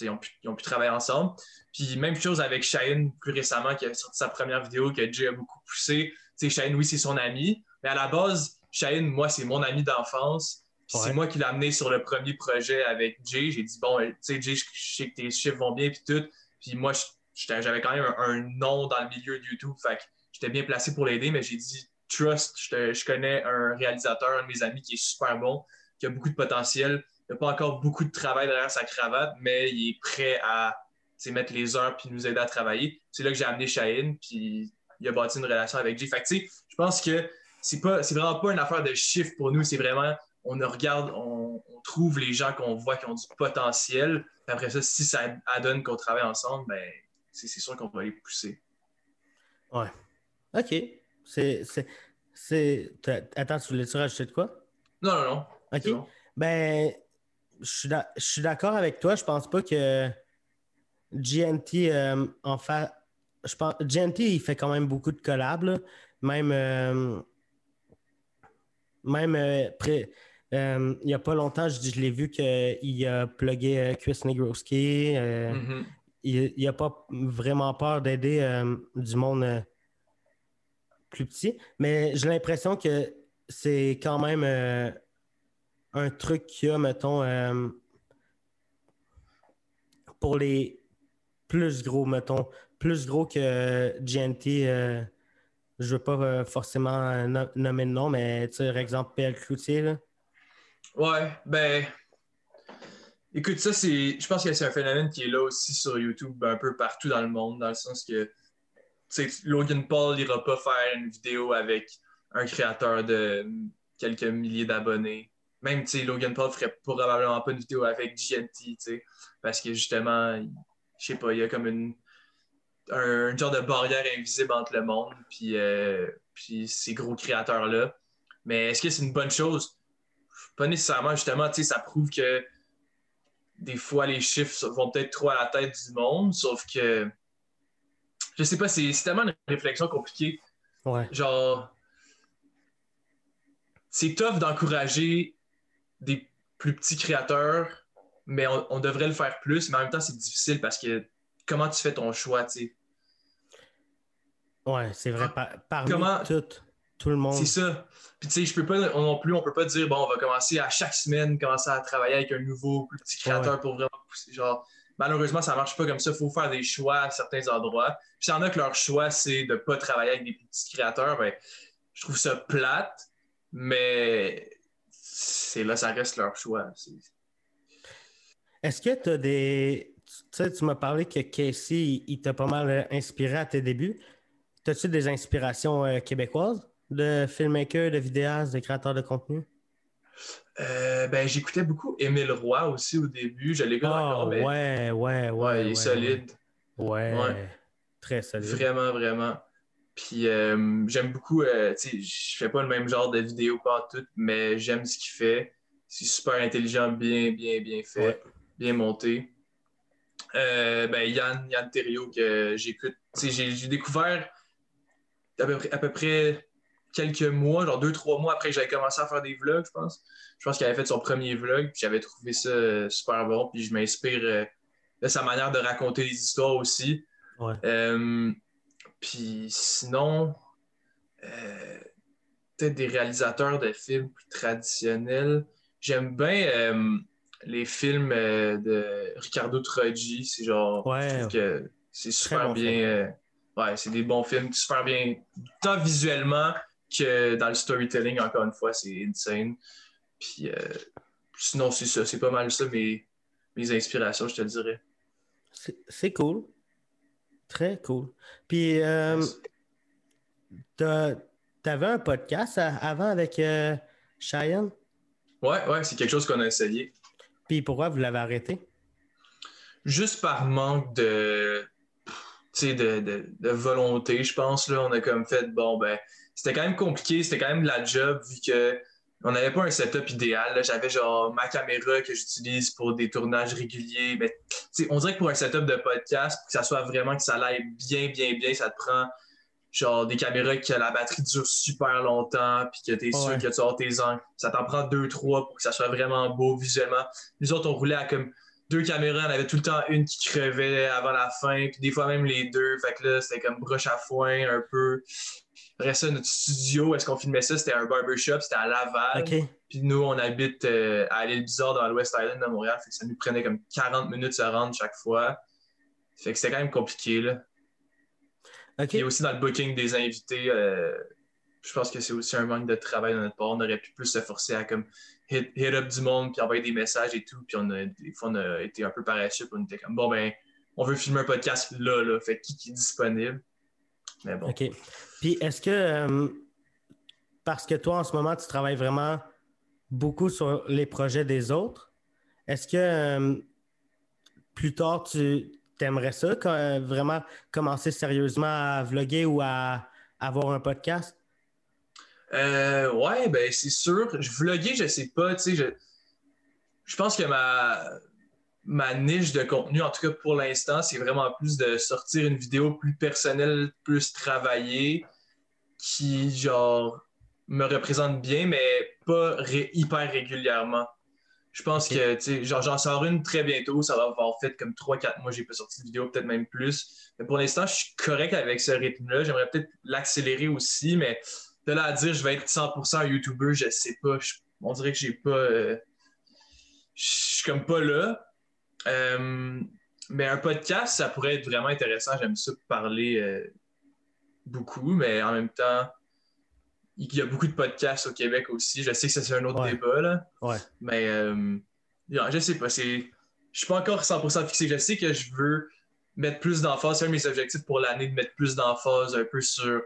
Ils ont, pu, ils ont, pu, travailler ensemble. Puis même chose avec Shane plus récemment, qui a sorti sa première vidéo que Jay a beaucoup poussé. Tu sais, Shane, oui, c'est son ami. Mais à la base, Shane, moi, c'est mon ami d'enfance. Puis c'est moi qui l'ai amené sur le premier projet avec Jay. J'ai dit, bon, tu sais, Jay, je sais que tes chiffres vont bien, puis tout. Puis moi, j'avais quand même un, nom dans le milieu de YouTube. Fait que j'étais bien placé pour l'aider, mais j'ai dit, trust, je, connais un réalisateur, un de mes amis qui est super bon, qui a beaucoup de potentiel. Il n'a pas encore beaucoup de travail derrière sa cravate, mais il est prêt à mettre les heures puis nous aider à travailler. C'est là que j'ai amené Shaheen, puis il a bâti une relation avec Jay. Fait je pense que c'est pas c'est vraiment pas une affaire de chiffres pour nous, c'est vraiment on regarde, on, trouve les gens qu'on voit qui ont du potentiel. Après ça, si ça donne qu'on travaille ensemble, ben c'est sûr qu'on va les pousser. Ouais. OK. C'est. Attends, tu voulais-tu rajouter de quoi? Non, non, non. OK. Ben, je suis d'accord avec toi. Je pense pas que GNT euh, en fait. Je pense, GNT, il fait quand même beaucoup de collabs. Même. Euh, même euh, il n'y a pas longtemps, je, l'ai vu qu'il a plugué Chris Negroski. Mm-hmm. Il n'a pas vraiment peur d'aider du monde plus petit. Mais j'ai l'impression que c'est quand même un truc qu'il y a, mettons, pour les plus gros, mettons, plus gros que GNT. Euh, je ne veux pas euh, forcément nommer de nom, mais tu sais, par exemple, PL Cloutier. Ouais, ben. Écoute, ça, c'est. Je pense que c'est un phénomène qui est là aussi sur YouTube, un peu partout dans le monde, dans le sens que. Logan Paul n'ira pas faire une vidéo avec un créateur de quelques milliers d'abonnés. Même, Logan Paul ferait probablement pas une vidéo avec GNT, parce que justement, je sais pas, il y a comme une, un, genre de barrière invisible entre le monde puis, euh, puis ces gros créateurs-là. Mais est-ce que c'est une bonne chose? Pas nécessairement, justement, ça prouve que des fois les chiffres vont peut-être trop à la tête du monde, sauf que je sais pas, c'est tellement une réflexion compliquée. Ouais. Genre, c'est tough d'encourager des plus petits créateurs mais on, devrait le faire plus, mais en même temps, c'est difficile parce que comment tu fais ton choix, tu sais? Ouais, c'est vrai. Par, parmi comment... tout, tout le monde. C'est ça. Puis tu sais, je peux pas non plus, on peut pas dire, bon, on va commencer à chaque semaine, commencer à travailler avec un nouveau, plus petit créateur pour vraiment pousser. Genre, malheureusement, ça marche pas comme ça. Il faut faire des choix à certains endroits. Puis il y a que leur choix, c'est de pas travailler avec des petits créateurs. Ben, je trouve ça plate, mais c'est là, ça reste leur choix. Est-ce que tu as des. Tu sais, tu m'as parlé que Casey, il, t'a pas mal euh, inspiré à tes débuts. As-tu des inspirations euh, québécoises de filmmakers, de vidéastes, de créateurs de contenu? Euh, ben, j'écoutais beaucoup Émile Roy aussi au début. Je l'écoute oh, encore. Mais... Ouais, ouais, ouais. il est solide. Ouais. Très solide. Vraiment, vraiment. Puis j'aime beaucoup, tu sais, je fais pas le même genre de vidéo pas tout, mais j'aime ce qu'il fait. C'est super intelligent, bien, bien, bien fait bien monté. Euh, ben, Yann, Yann Thériault que j'écoute. J'ai découvert à peu, près, quelques mois, genre deux, trois mois après que j'avais commencé à faire des vlogs, je pense. Je pense qu'il avait fait son premier vlog, puis j'avais trouvé ça euh, super bon, puis je m'inspire euh, de sa manière de raconter les histoires aussi. puis sinon, peut-être des réalisateurs de films plus traditionnels. J'aime bien les films euh, de Ricardo Troggi, c'est genre. Ouais. c'est super bien. Euh, ouais, c'est des bons films, super bien, tant visuellement que dans le storytelling, encore une fois, c'est insane. Puis euh, sinon, c'est ça, c'est pas mal ça mes, mes inspirations, je te dirais. C'est cool. Très cool. Puis, t'avais un podcast avant avec Cheyenne? Ouais, ouais, c'est quelque chose qu'on a essayé. Puis pourquoi vous l'avez arrêté? Juste par manque de, de, de, de, volonté, je pense. Là. On a comme fait, bon, ben, c'était quand même compliqué, c'était quand même de la job vu que on n'avait pas un setup idéal. J'avais genre ma caméra que j'utilise pour des tournages réguliers. Mais on dirait que pour un setup de podcast, pour que ça soit vraiment que ça aille bien, bien, bien, ça te prend genre des caméras que la batterie dure super longtemps, puis que tu es sûr que tu as tes angles. Ça t'en prend deux, trois pour que ça soit vraiment beau visuellement. Nous autres, on roulait à comme deux caméras, on avait tout le temps une qui crevait avant la fin, puis des fois même les deux. Fait que là, c'était comme broche à foin un peu. Après ça, notre studio, est-ce qu'on filmait ça? C'était un barbershop, c'était à Laval. Puis nous, on habite euh, à l'île Bizarre dans l'West Island de Montréal. Fait que ça nous prenait comme 40 minutes de se rendre chaque fois. Fait que c'était quand même compliqué, là. Okay. Et aussi dans le booking des invités, euh, je pense que c'est aussi un manque de travail de notre part. On aurait pu plus se forcer à comme hit, up du monde, puis envoyer des messages et tout. Puis on a, des fois, on a été un peu paresseux, puis on était comme, bon, ben, on veut filmer un podcast là, là. Fait qui, qui est disponible? Mais bon. OK. Puis est-ce que, euh, parce que toi, en ce moment, tu travailles vraiment beaucoup sur les projets des autres, est-ce que euh, plus tard, tu aimerais ça, euh, vraiment commencer sérieusement à vlogger ou à avoir un podcast? Euh, ouais, ben c'est sûr. Je vloguer, je sais pas, tu sais, je, je pense que ma, ma niche de contenu, en tout cas pour l'instant, c'est vraiment plus de sortir une vidéo plus personnelle, plus travaillée, qui, genre, me représente bien, mais pas hyper régulièrement. Je pense que, tu sais, genre, j'en sors une très bientôt. Ça va avoir fait comme 3-4 mois, j'ai pas sorti de vidéo, peut-être même plus. Mais pour l'instant, je suis correct avec ce rythme-là. J'aimerais peut-être l'accélérer aussi, mais de là à dire je vais être 100% YouTuber, je sais pas. on dirait que j'ai pas. Euh, je suis comme pas là. Euh, mais un podcast, ça pourrait être vraiment intéressant. J'aime ça parler euh, beaucoup, mais en même temps, il y a beaucoup de podcasts au Québec aussi. Je sais que c'est un autre débat, là. Ouais. Mais je sais pas. Je suis pas encore 100% fixé. Je sais que je veux mettre plus d'emphase. C'est un de mes objectifs pour l'année de mettre plus d'emphase un peu sur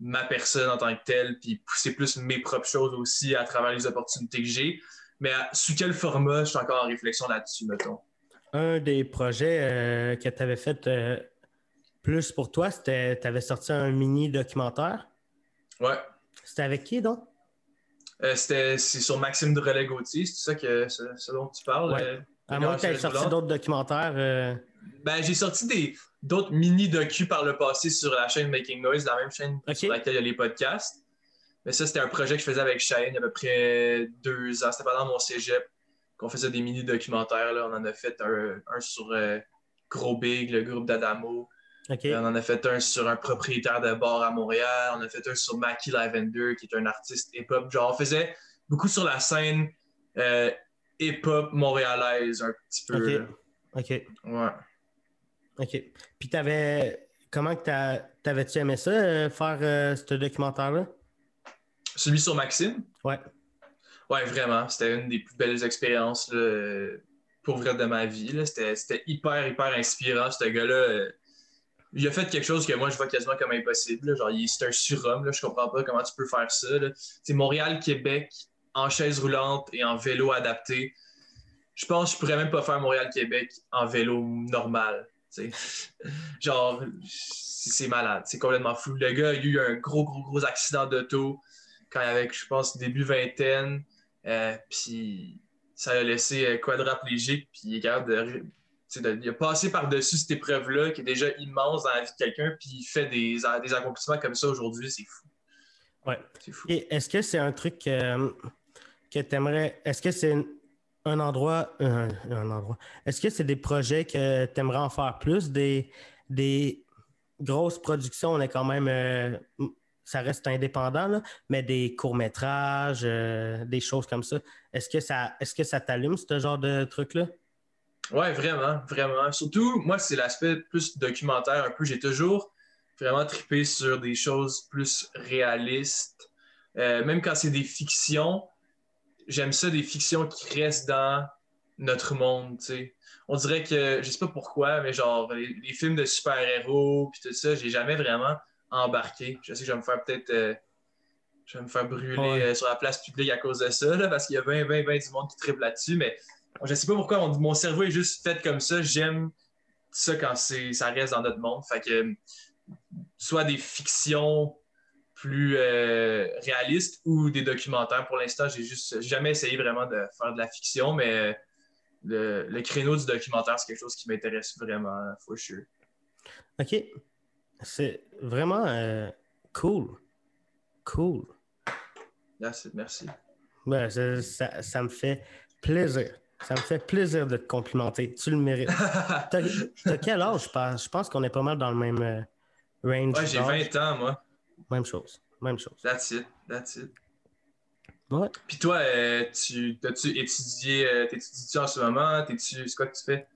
ma personne en tant que telle, puis pousser plus mes propres choses aussi à travers les opportunités que j'ai. Mais sous quel format, je suis encore en réflexion là-dessus, mettons? Un des projets euh, que tu avais fait euh, plus pour toi, c'était tu avais sorti un mini documentaire? Ouais. C'était avec qui donc? Euh, c'était c'est sur Maxime de Relais Gauthier, c'est ça que ce, dont tu parles. Ouais. à moins que tu aies sorti d'autres documentaires. Ben, j'ai sorti des, d'autres mini-docus par le passé sur la chaîne Making Noise, la même chaîne sur laquelle il y a les podcasts. Mais ça, c'était un projet que je faisais avec Shane il y a à peu près deux ans. C'était pendant mon cégep qu'on faisait des mini-documentaires. On en a fait un, sur euh, Gros Big, le groupe d'Adamo. On en a fait un sur un propriétaire de bar à Montréal. On a fait un sur Mackie Lavender, qui est un artiste hip-hop. Genre, on faisait beaucoup sur la scène euh, hip-hop montréalaise, un petit peu. OK. Ouais. OK. Puis t'avais. Comment que t'avais-tu aimé ça, euh, faire euh, ce documentaire-là? Celui sur Maxime? Ouais. Ouais, vraiment. C'était une des plus belles expériences pour vrai de ma vie. C'était hyper, hyper inspirant. Ce gars-là, euh, il a fait quelque chose que moi, je vois quasiment comme impossible. Genre, c'est un surhomme. Là. Je comprends pas comment tu peux faire ça. C'est Montréal-Québec en chaise roulante et en vélo adapté. Je pense que je pourrais même pas faire Montréal-Québec en vélo normal. Genre, c'est malade, c'est complètement fou. Le gars a eu un gros, gros, gros accident d'auto quand il avait, je pense, début vingtaine. Euh, puis ça l'a laissé euh, quadraplégique, puis il est capable de. Il a passé par-dessus cette épreuve-là qui est déjà immense dans la vie de quelqu'un, puis il fait des, des accomplissements comme ça aujourd'hui, c'est fou. Ouais. C'est fou. Et est-ce que c'est un truc euh, que tu aimerais. Est-ce que c'est un endroit, un, endroit. Est-ce que c'est des projets que tu aimerais en faire plus? Des, des grosses productions, on est quand même, euh, ça reste indépendant, mais des courts-métrages, euh, des choses comme ça. Est-ce que ça, est-ce que ça t'allume, ce genre de truc-là? Oui, vraiment, vraiment. Surtout, moi, c'est l'aspect plus documentaire un peu. J'ai toujours vraiment trippé sur des choses plus réalistes. Euh, même quand c'est des fictions, j'aime ça des fictions qui restent dans notre monde, tu sais. On dirait que, je sais pas pourquoi, mais genre, les, films de super-héros, puis tout ça, j'ai jamais vraiment embarqué. Je sais que je vais me faire peut-être. Euh, je vais me faire brûler euh, sur la place publique à cause de ça, là, parce qu'il y a 20, 20, 20 du monde qui triple là-dessus, mais je sais pas pourquoi mon, cerveau est juste fait comme ça. J'aime ça quand ça reste dans notre monde. Fait que, soit des fictions plus euh, réaliste ou des documentaires. Pour l'instant, j'ai juste jamais essayé vraiment de faire de la fiction, mais le, le créneau du documentaire, c'est quelque chose qui m'intéresse vraiment, for sure. OK. C'est vraiment euh, Cool. Cool. merci. Ouais, ça, ça, me fait plaisir. Ça me fait plaisir de te complimenter. Tu le mérites. T'as quel âge, je pense? Je pense qu'on est pas mal dans le même euh, range. Ouais, j'ai 20 ans, moi. Même chose. Même chose. That's it. That's it. Ouais. Puis toi, euh, tu as-tu étudié, euh, t'étudies-tu en ce moment? T'es-tu, c'est quoi que tu fais?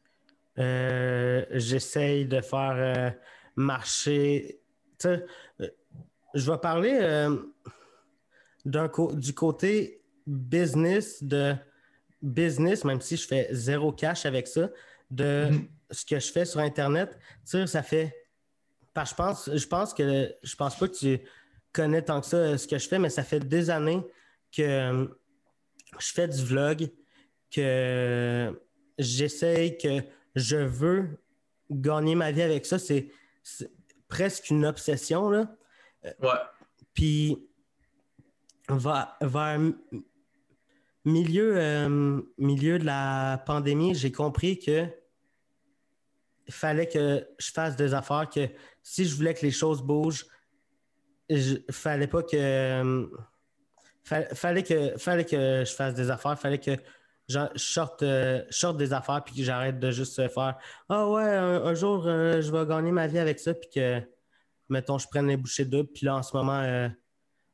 Euh, j'essaye de faire marcher. Tu sais, je vais parler d'un du côté business de business, même si je fais zéro cash avec ça, de mm-hmm. ce que je fais sur Internet. Tu sais, ça fait. Parce je pense, je pense que je pense pas que tu connais tant que ça ce que je fais, mais ça fait des années que euh, je fais du vlog, que j'essaye, que je veux gagner ma vie avec ça. C'est presque une obsession. Là. Ouais. Puis, vers, milieu, euh, milieu de la pandémie, j'ai compris que il fallait que je fasse des affaires, que si je voulais que les choses bougent, il fallait pas que euh, fallait, que, fallait que je fasse des affaires, fallait que je sorte, euh, des affaires puis que j'arrête de juste faire Ah ouais, un, jour je vais gagner ma vie avec ça, puis que mettons, je prenne les bouchées doubles. Puis là, en ce moment,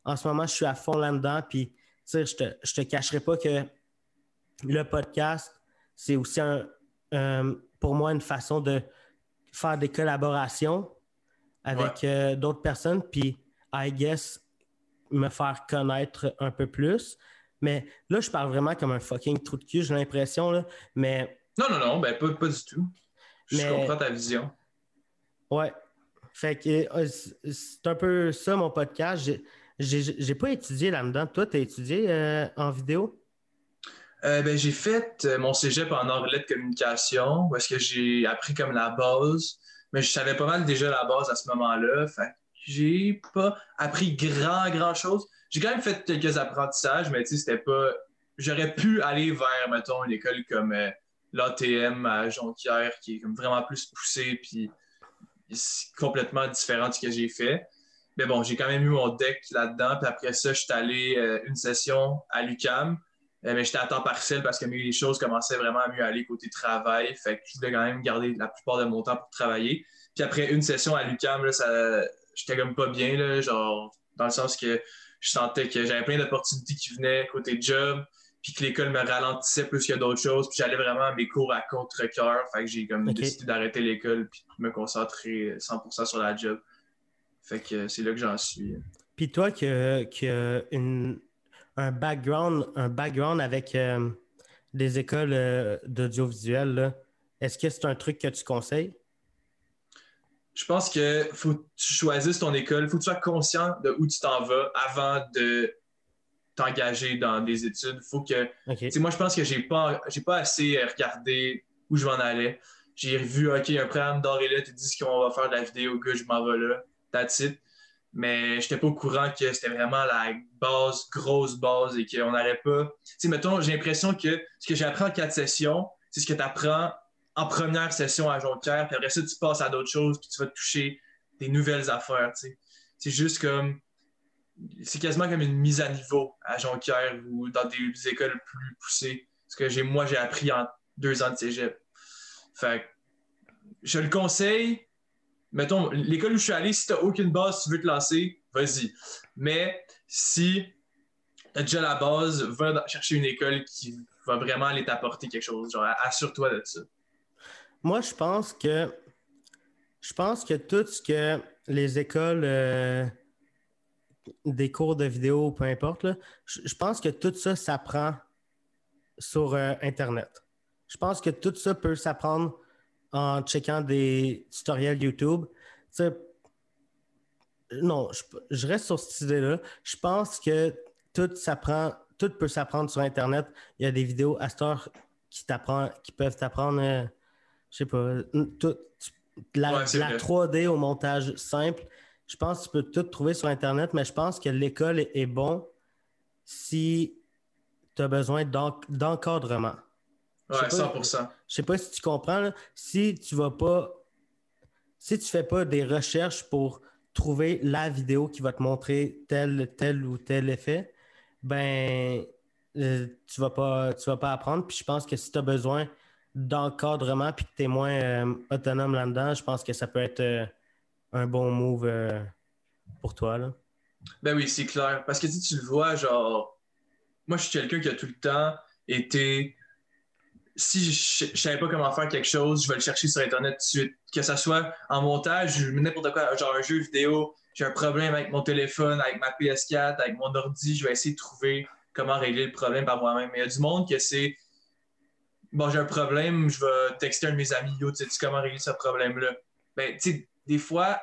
en ce moment, je suis à fond là-dedans. Puis je te, je te cacherai pas que le podcast, c'est aussi un, pour moi une façon de faire des collaborations avec d'autres personnes. Puis I guess me faire connaître un peu plus. Mais là, je parle vraiment comme un fucking trou de cul, j'ai l'impression. Là. Mais. Non, non, non, ben pas, du tout. Je comprends ta vision. Ouais. Fait que euh, c'est un peu ça mon podcast. J'ai pas étudié là-dedans. Toi, tu as étudié euh, en vidéo? Euh, ben, j'ai fait mon cégep en anglais de communication parce que j'ai appris comme la base, mais je savais pas mal déjà la base à ce moment-là. J'ai pas appris grand, grand chose. J'ai quand même fait quelques apprentissages, mais tu sais, c'était pas. J'aurais pu aller vers, mettons, une école comme euh, l'ATM à Jonquière, qui est comme vraiment plus poussée, puis complètement différent de ce que j'ai fait. Mais bon, j'ai quand même eu mon deck là-dedans. Puis après ça, je suis allé euh, une session à l'UCAM. Euh, mais j'étais à temps partiel parce que les choses commençaient vraiment à mieux aller côté travail. Fait que je voulais quand même garder la plupart de mon temps pour travailler. Puis après une session à l'UCAM, j'étais comme pas bien, là, genre, dans le sens que je sentais que j'avais plein d'opportunités qui venaient côté job, puis que l'école me ralentissait plus que d'autres choses, puis j'allais vraiment à mes cours à contre-cœur, fait que j'ai comme décidé d'arrêter l'école puis de me concentrer 100% sur la job. Fait que c'est là que j'en suis. Puis toi qui as un background, un background avec euh, des écoles euh, d'audiovisuel, est-ce que c'est un truc que tu conseilles? je pense que faut que tu choisisses ton école, faut que tu sois conscient de où tu t'en vas avant de t'engager dans des études. Faut que. Moi, je pense que j'ai pas, j'ai pas assez regardé où je m'en allais. J'ai vu, OK, un programme d'or et là, tu dis qu'on va faire de la vidéo, que je m'en vais là. That's it. Mais je n'étais pas au courant que c'était vraiment la base, grosse base et qu'on n'allait pas. Tu sais, mettons, j'ai l'impression que ce que j'apprends en quatre sessions, c'est ce que tu apprends en première session à Jonquière, puis après ça, tu passes à d'autres choses, puis tu vas toucher des nouvelles affaires. C'est juste comme. C'est quasiment comme une mise à niveau à Jonquière ou dans des écoles plus poussées. Ce que j'ai, moi, j'ai appris en deux ans de cégep. Fait je le conseille. Mettons, l'école où je suis allé, si tu n'as aucune base, tu veux te lancer, vas-y. Mais si tu as déjà la base, va chercher une école qui va vraiment aller t'apporter quelque chose. Genre, assure-toi de ça. Moi, je pense que je pense que tout ce que les écoles euh, des cours de vidéo, peu importe, je, pense que tout ça s'apprend sur euh, Internet. Je pense que tout ça peut s'apprendre en checkant des tutoriels YouTube. non, je, reste sur cette idée-là. Je pense que tout s'apprend, tout peut s'apprendre sur Internet. Il y a des vidéos à Store qui qui peuvent t'apprendre. Euh, je sais pas, tout, la, 3D au montage simple, je pense que tu peux tout trouver sur Internet, mais je pense que l'école est, bon si tu as besoin d'encadrement. Ouais, 100%. Je sais pas si tu comprends. si tu vas pas. Si tu fais pas des recherches pour trouver la vidéo qui va te montrer tel, tel ou tel effet, ben, euh, tu vas pas, tu vas pas apprendre. Puis je pense que si tu as besoin d'encadrement puis que tu es moins euh, autonome là-dedans, je pense que ça peut être euh, un bon move pour toi. Ben oui, c'est clair. Parce que si tu le vois, genre, moi, je suis quelqu'un qui a tout le temps été. Si je ne savais pas comment faire quelque chose, je vais le chercher sur Internet tout de suite. Que ce soit en montage, n'importe quoi, genre un jeu vidéo, j'ai un problème avec mon téléphone, avec ma PS4, avec mon ordi, je vais essayer de trouver comment régler le problème par moi-même. Mais il y a du monde que c'est. Bon, j'ai un problème, je vais texter un de mes amis, yo, tu sais comment régler ce problème-là? Ben, tu sais, des fois,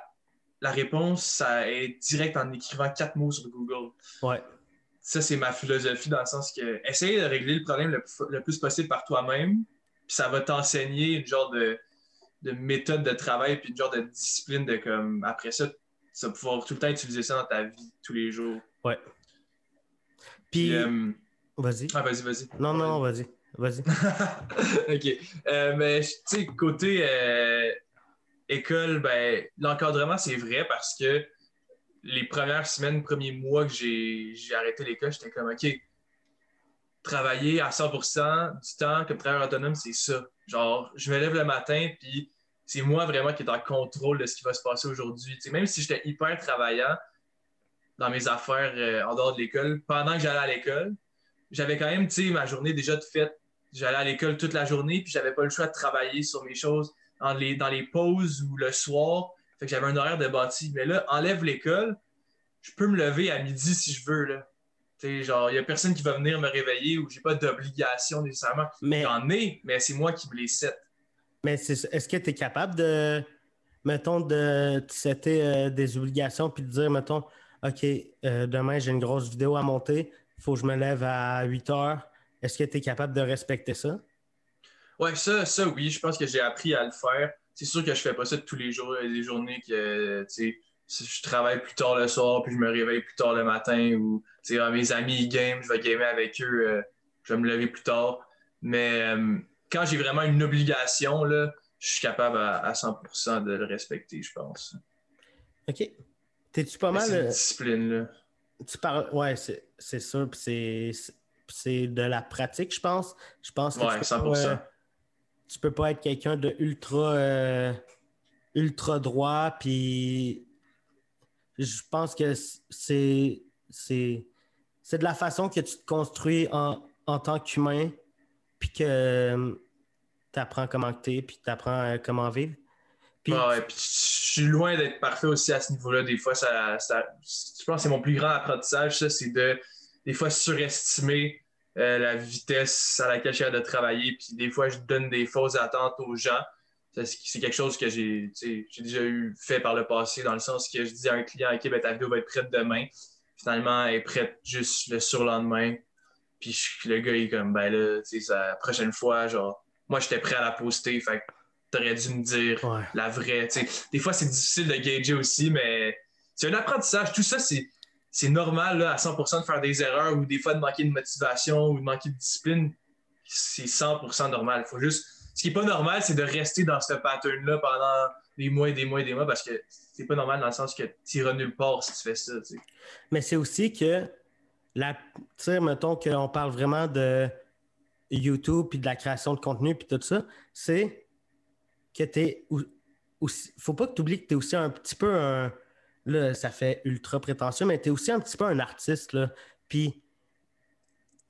la réponse, ça est direct en écrivant quatre mots sur Google. Ouais. Ça, c'est ma philosophie dans le sens que essaye de régler le problème le, plus possible par toi-même, puis ça va t'enseigner une genre de, méthode de travail, puis une genre de discipline de comme après ça, tu vas pouvoir tout le temps utiliser ça dans ta vie tous les jours. Ouais. Puis. Euh, vas-y. Ah, vas-y, vas-y. Non, non, vas-y. Vas-y. OK. Euh, mais, tu sais, côté. Euh, école, ben, l'encadrement, c'est vrai parce que les premières semaines, premiers mois que j'ai arrêté l'école, j'étais comme, OK, travailler à 100% du temps comme travailleur autonome, c'est ça. Genre, je me lève le matin, puis c'est moi vraiment qui est en contrôle de ce qui va se passer aujourd'hui. Même si j'étais hyper travaillant dans mes affaires euh, en dehors de l'école, pendant que j'allais à l'école, j'avais quand même ma journée déjà de fête. J'allais à l'école toute la journée, puis j'avais pas le choix de travailler sur mes choses dans les, dans les pauses ou le soir. Fait que j'avais un horaire de bâti. Mais là, enlève l'école, je peux me lever à midi si je veux. Là. genre, il n'y a personne qui va venir me réveiller ou j'ai pas d'obligation nécessairement. Mais... J'en ai, mais c'est moi qui me les set. Mais est-ce que tu es capable de, mettons, de te euh, des obligations puis de dire, mettons, OK, euh, demain j'ai une grosse vidéo à monter, il faut que je me lève à 8 heures. Est-ce que tu es capable de respecter ça? Ouais, ça, ça, oui, je pense que j'ai appris à le faire. C'est sûr que je fais pas ça tous les jours. Il y a des journées que, tu sais, je travaille plus tard le soir, puis je me réveille plus tard le matin, ou, tu sais, mes amis, ils game, je vais gamer avec eux, euh, je vais me lever plus tard. Mais euh, quand j'ai vraiment une obligation, là, je suis capable à, 100% de le respecter, je pense. OK. T'es-tu pas mal. C'est euh, discipline, là. Tu parles. Ouais, c'est sûr, puis c'est de la pratique, je pense. Je pense que ouais, 100% tu peux pas être quelqu'un de ultra, euh, ultra droit. Puis je pense que c'est, c'est, de la façon que tu te construis en, en tant qu'humain, puis que euh, tu apprends comment tu es, puis tu apprends euh, comment vivre. Puis, je suis loin d'être parfait aussi à ce niveau-là. Des fois, ça, ça, je pense que c'est mon plus grand apprentissage, ça, c'est de des fois surestimer euh, la vitesse à laquelle j'ai de travailler. Puis des fois, je donne des fausses attentes aux gens. C'est quelque chose que j'ai déjà eu fait par le passé, dans le sens que je dis à un client, OK, ben, ta vidéo va être prête demain. Finalement, elle est prête juste le surlendemain. Puis le gars, il est comme, ben là, tu sais, la prochaine fois, genre, moi, j'étais prêt à la poster. Fait que t'aurais dû me dire la vraie. Des fois, c'est difficile de gager aussi, mais c'est un apprentissage. Tout ça, c'est c'est normal là, à 100% de faire des erreurs ou des fois de manquer de motivation ou de manquer de discipline. C'est 100% normal. Faut juste... Ce qui n'est pas normal, c'est de rester dans ce pattern-là pendant des mois et des mois et des mois parce que c'est pas normal dans le sens que tu iras nulle part si tu fais ça. Mais c'est aussi que, la... mettons qu'on parle vraiment de YouTube puis de la création de contenu puis tout ça, c'est que tu es. Faut pas que tu oublies que tu es aussi un petit peu un Là, ça fait ultra prétentieux, mais tu es aussi un petit peu un artiste. Là. Puis,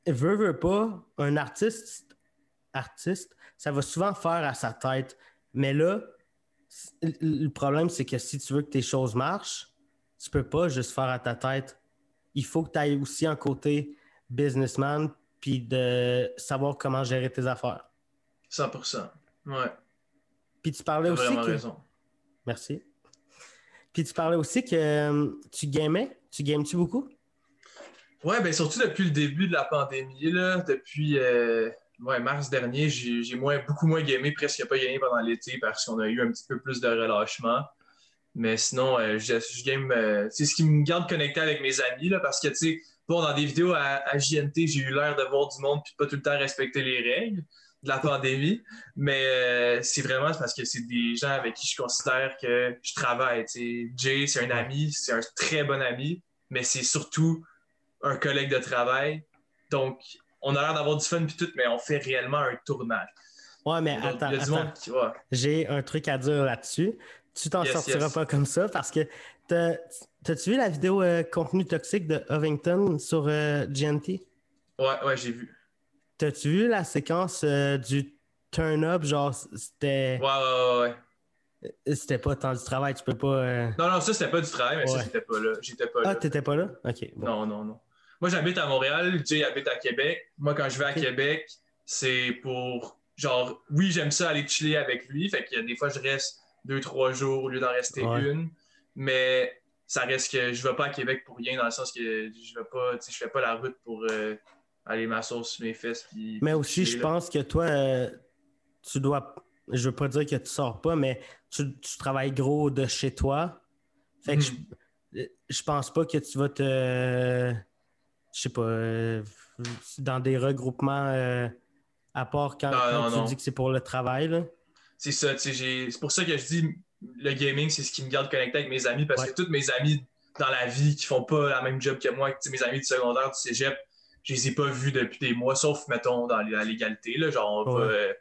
veut, veut pas, un artiste, artiste, ça va souvent faire à sa tête. Mais là, le problème, c'est que si tu veux que tes choses marchent, tu peux pas juste faire à ta tête. Il faut que tu aies aussi un côté businessman puis de savoir comment gérer tes affaires. 100%. Ouais. Puis tu parlais aussi. Vraiment raison. Merci. Puis tu parlais aussi que euh, tu gamais. Tu games-tu beaucoup? Ouais, ben surtout depuis le début de la pandémie, là, depuis euh, mars dernier, j'ai moins, beaucoup moins gamé, presque pas gagné pendant l'été parce qu'on a eu un petit peu plus de relâchement. Mais sinon, euh, je, game. c'est ce qui me garde connecté avec mes amis, là, parce que, tu sais, bon, dans des vidéos à, JNT, j'ai eu l'air de voir du monde puis pas tout le temps respecter les règles. De la pandémie. Mais euh, c'est vraiment parce que c'est des gens avec qui je considère que je travaille. Jay, c'est un ami, c'est un très bon ami, mais c'est surtout un collègue de travail. Donc, on a l'air d'avoir du fun puis tout, mais on fait réellement un tournage. Ouais, mais attends, j'ai un truc à dire là-dessus. Tu t'en sortiras pas comme ça parce que t'as-tu vu la vidéo euh, contenu toxique de Ovington sur euh, GNT? Ouais, ouais, j'ai vu. T'as-tu vu la séquence euh, du turn-up? Genre, c'était. Ouais, ouais, ouais. ouais. C'était pas tant du travail, tu peux pas. Non, non, ça, c'était pas du travail, mais ça, j'étais pas là. J'étais pas ah, là. Ah, t'étais pas là? Ok. Non, non, non. Moi, j'habite à Montréal, Jay habite à Québec. Moi, quand je vais à Québec, c'est pour. Genre, oui, j'aime ça aller chiller avec lui. Fait a des fois, je reste deux, trois jours au lieu d'en rester une. Mais ça reste que je vais pas à Québec pour rien, dans le sens que je vais pas, je fais pas la route pour euh, aller m'asseoir sur mes fesses. mais aussi, je pense que toi, euh, tu dois. Je veux pas dire que tu sors pas, mais tu, travailles gros de chez toi. Fait que je, mhm. je pense pas que tu vas te je sais pas, euh, dans des regroupements euh, à part quand, tu dis que c'est pour le travail. C'est ça, c'est pour ça que je dis le gaming, c'est ce qui me garde connecté avec mes amis parce que tous mes amis dans la vie qui font pas la même job que moi, mes amis du secondaire, du cégep, je les ai pas vus depuis des mois, sauf, mettons, dans la légalité. Là, genre, on va euh,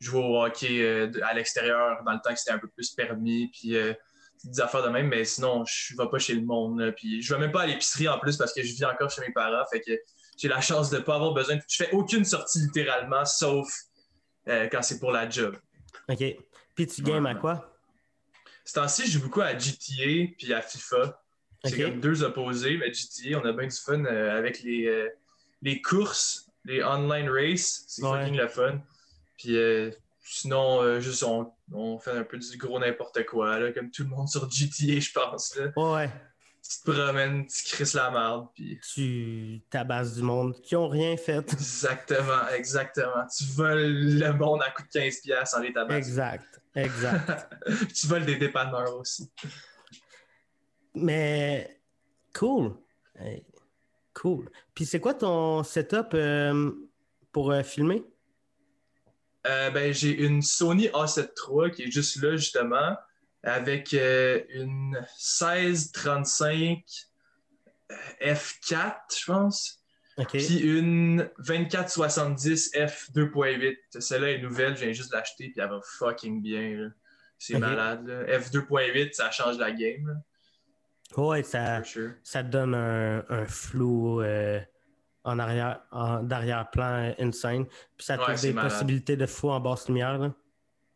jouer au hockey à l'extérieur dans le temps que c'était un peu plus permis. Puis des affaires de même, mais sinon, je vais pas chez le monde. puis je vais même pas à l'épicerie en plus parce que je vis encore chez mes parents. Fait que j'ai la chance de pas avoir besoin. Je fais aucune sortie littéralement, sauf euh, quand c'est pour la job. OK. Puis tu games à quoi? Ce temps-ci, je joue beaucoup à GTA puis à FIFA. C'est comme deux opposés, mais GTA, on a bien du fun euh, avec les, euh, les courses, les online races. C'est fucking le fun. Puis Sinon, euh, juste on, fait un peu du gros n'importe quoi, là, comme tout le monde sur GTA, je pense. Là. Ouais. Tu te promènes, tu crisses la merde. Puis... Tu tabasses du monde qui ont rien fait. Exactement, exactement. Tu voles le monde à coup de 15$ en les tabassant. Exact, exact. tu voles des dépanneurs aussi. Mais cool. Cool. Puis c'est quoi ton setup euh, pour euh, filmer? Euh, ben, j'ai une Sony A7 III qui est juste là, justement, avec une 1635 euh, F4, je pense. Puis une 2470 F2.8. Celle-là est nouvelle, je viens juste l'acheter, puis elle va fucking bien. C'est malade. F2.8, ça change la game. Ouais, ça, ça donne un, un flou en arrière, en, d'arrière-plan insane. Puis ça trouve des possibilités de fou en basse lumière. Là.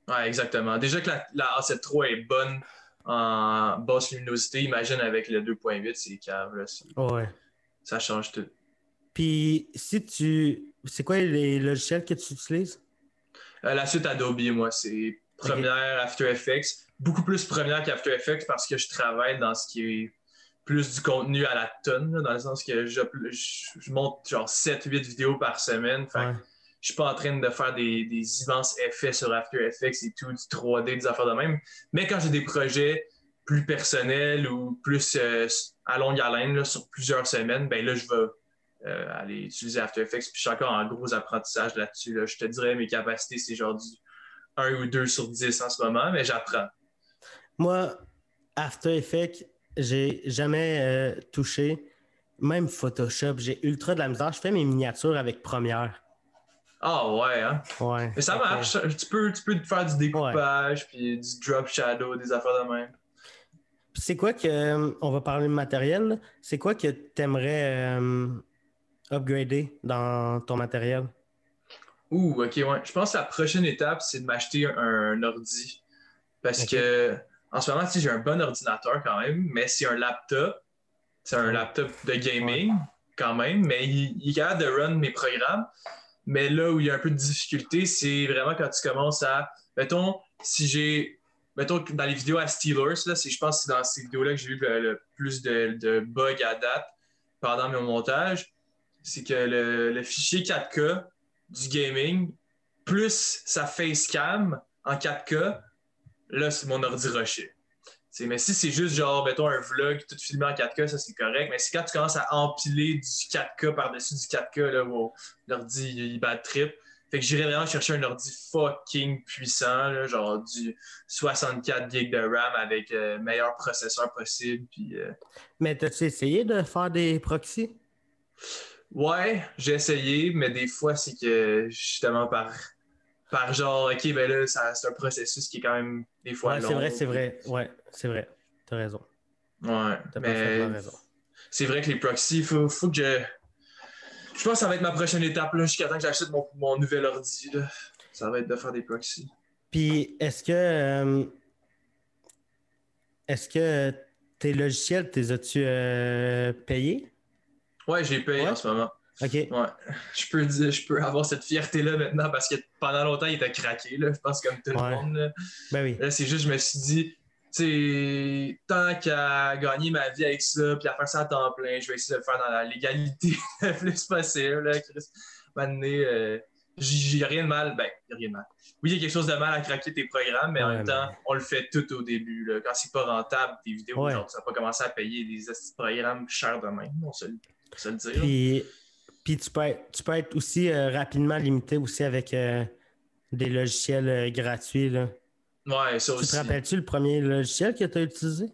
Ouais, exactement. Déjà que la, la A7 III est bonne en basse luminosité, imagine avec le 2.8, c'est cave. ouais. Ça change tout. Puis si tu. C'est quoi les logiciels que tu utilises? Euh, la suite Adobe, moi, c'est première After Effects. Beaucoup plus première qu'After Effects parce que je travaille dans ce qui est plus du contenu à la tonne, dans le sens que je, je, monte genre 7-8 vidéos par semaine. Fait je suis pas en train de faire des, des, immenses effets sur After Effects et tout, du 3D, des affaires de même. Mais quand j'ai des projets plus personnels ou plus euh, à longue haleine, sur plusieurs semaines, ben là, je vais euh, aller utiliser After Effects. Puis je suis encore en gros apprentissage là-dessus. Je te dirais, mes capacités, c'est genre du 1 ou 2 sur 10 en ce moment, mais j'apprends. Moi, After Effects, j'ai jamais euh, touché. Même Photoshop, j'ai ultra de la misère. Je fais mes miniatures avec Première. Ah ouais, hein? Ouais. Mais ça marche. Tu, peux, tu peux faire du découpage, puis du drop shadow, des affaires de même. C'est quoi que. Euh, on va parler de matériel. C'est quoi que tu aimerais euh, upgrader dans ton matériel? Ouh, ok, ouais. Je pense que la prochaine étape, c'est de m'acheter un, ordi. Parce que en ce moment, j'ai un bon ordinateur quand même, mais c'est un laptop. C'est un laptop de gaming quand même, mais il, il est capable de run mes programmes. Mais là où il y a un peu de difficulté, c'est vraiment quand tu commences à. Mettons, si j'ai. Mettons, dans les vidéos à Steelers, là, je pense que c'est dans ces vidéos-là que j'ai eu le, plus de, bugs à date pendant mon montage. C'est que le, le, fichier 4K du gaming, plus sa facecam en 4K, là, c'est mon ordi rushé. mais si c'est juste genre, mettons, un vlog tout filmé en 4K, ça c'est correct. Mais si quand tu commences à empiler du 4K par-dessus du 4K, là, l'ordi il bat trip. Fait que j'irais vraiment chercher un ordi fucking puissant, là, genre du 64 GB de RAM avec le meilleur processeur possible. Puis, euh, Mais t'as-tu essayé de faire des proxys? Ouais, j'ai essayé, mais des fois, c'est que justement par, par genre, ok, ben là, c'est un processus qui est quand même des fois Ouais, long. c'est vrai, c'est vrai. Ouais, c'est vrai. T'as raison. Ouais, T'as mais raison. c'est vrai que les proxys, faut, faut que je. Je pense que ça va être ma prochaine étape, là, jusqu'à temps que j'achète mon, mon nouvel ordi. Là. Ça va être de faire des proxys. Puis, est-ce que. euh, est-ce que tes logiciels, t'es as-tu euh, payés? Ouais, j'ai payé Ouais? en ce moment. OK. Ouais. Je peux, dire, je peux avoir cette fierté-là maintenant parce que pendant longtemps, il était craqué, là, je pense, comme tout Ouais. le monde. Là. Ben oui. Là, c'est juste, je me suis dit, tu tant qu'à gagner ma vie avec ça, puis à faire ça à temps plein, je vais essayer de le faire dans la légalité le plus possible. Là, Chris. Maintenant, euh, j'ai rien de mal. Ben, y a rien de mal. Oui, il y a quelque chose de mal à craquer tes programmes, mais en même mais- temps, on le fait tout au début. Là. Quand c'est pas rentable, tes vidéos, Ouais. genre, ça n'a pas commencé à payer des programmes chers de même, on se, on se le dire. Puis, puis tu, peux être, tu peux être aussi euh, rapidement limité aussi avec euh, des logiciels euh, gratuits. Là. Ouais, ça Tu te aussi. rappelles-tu le premier logiciel que tu as utilisé?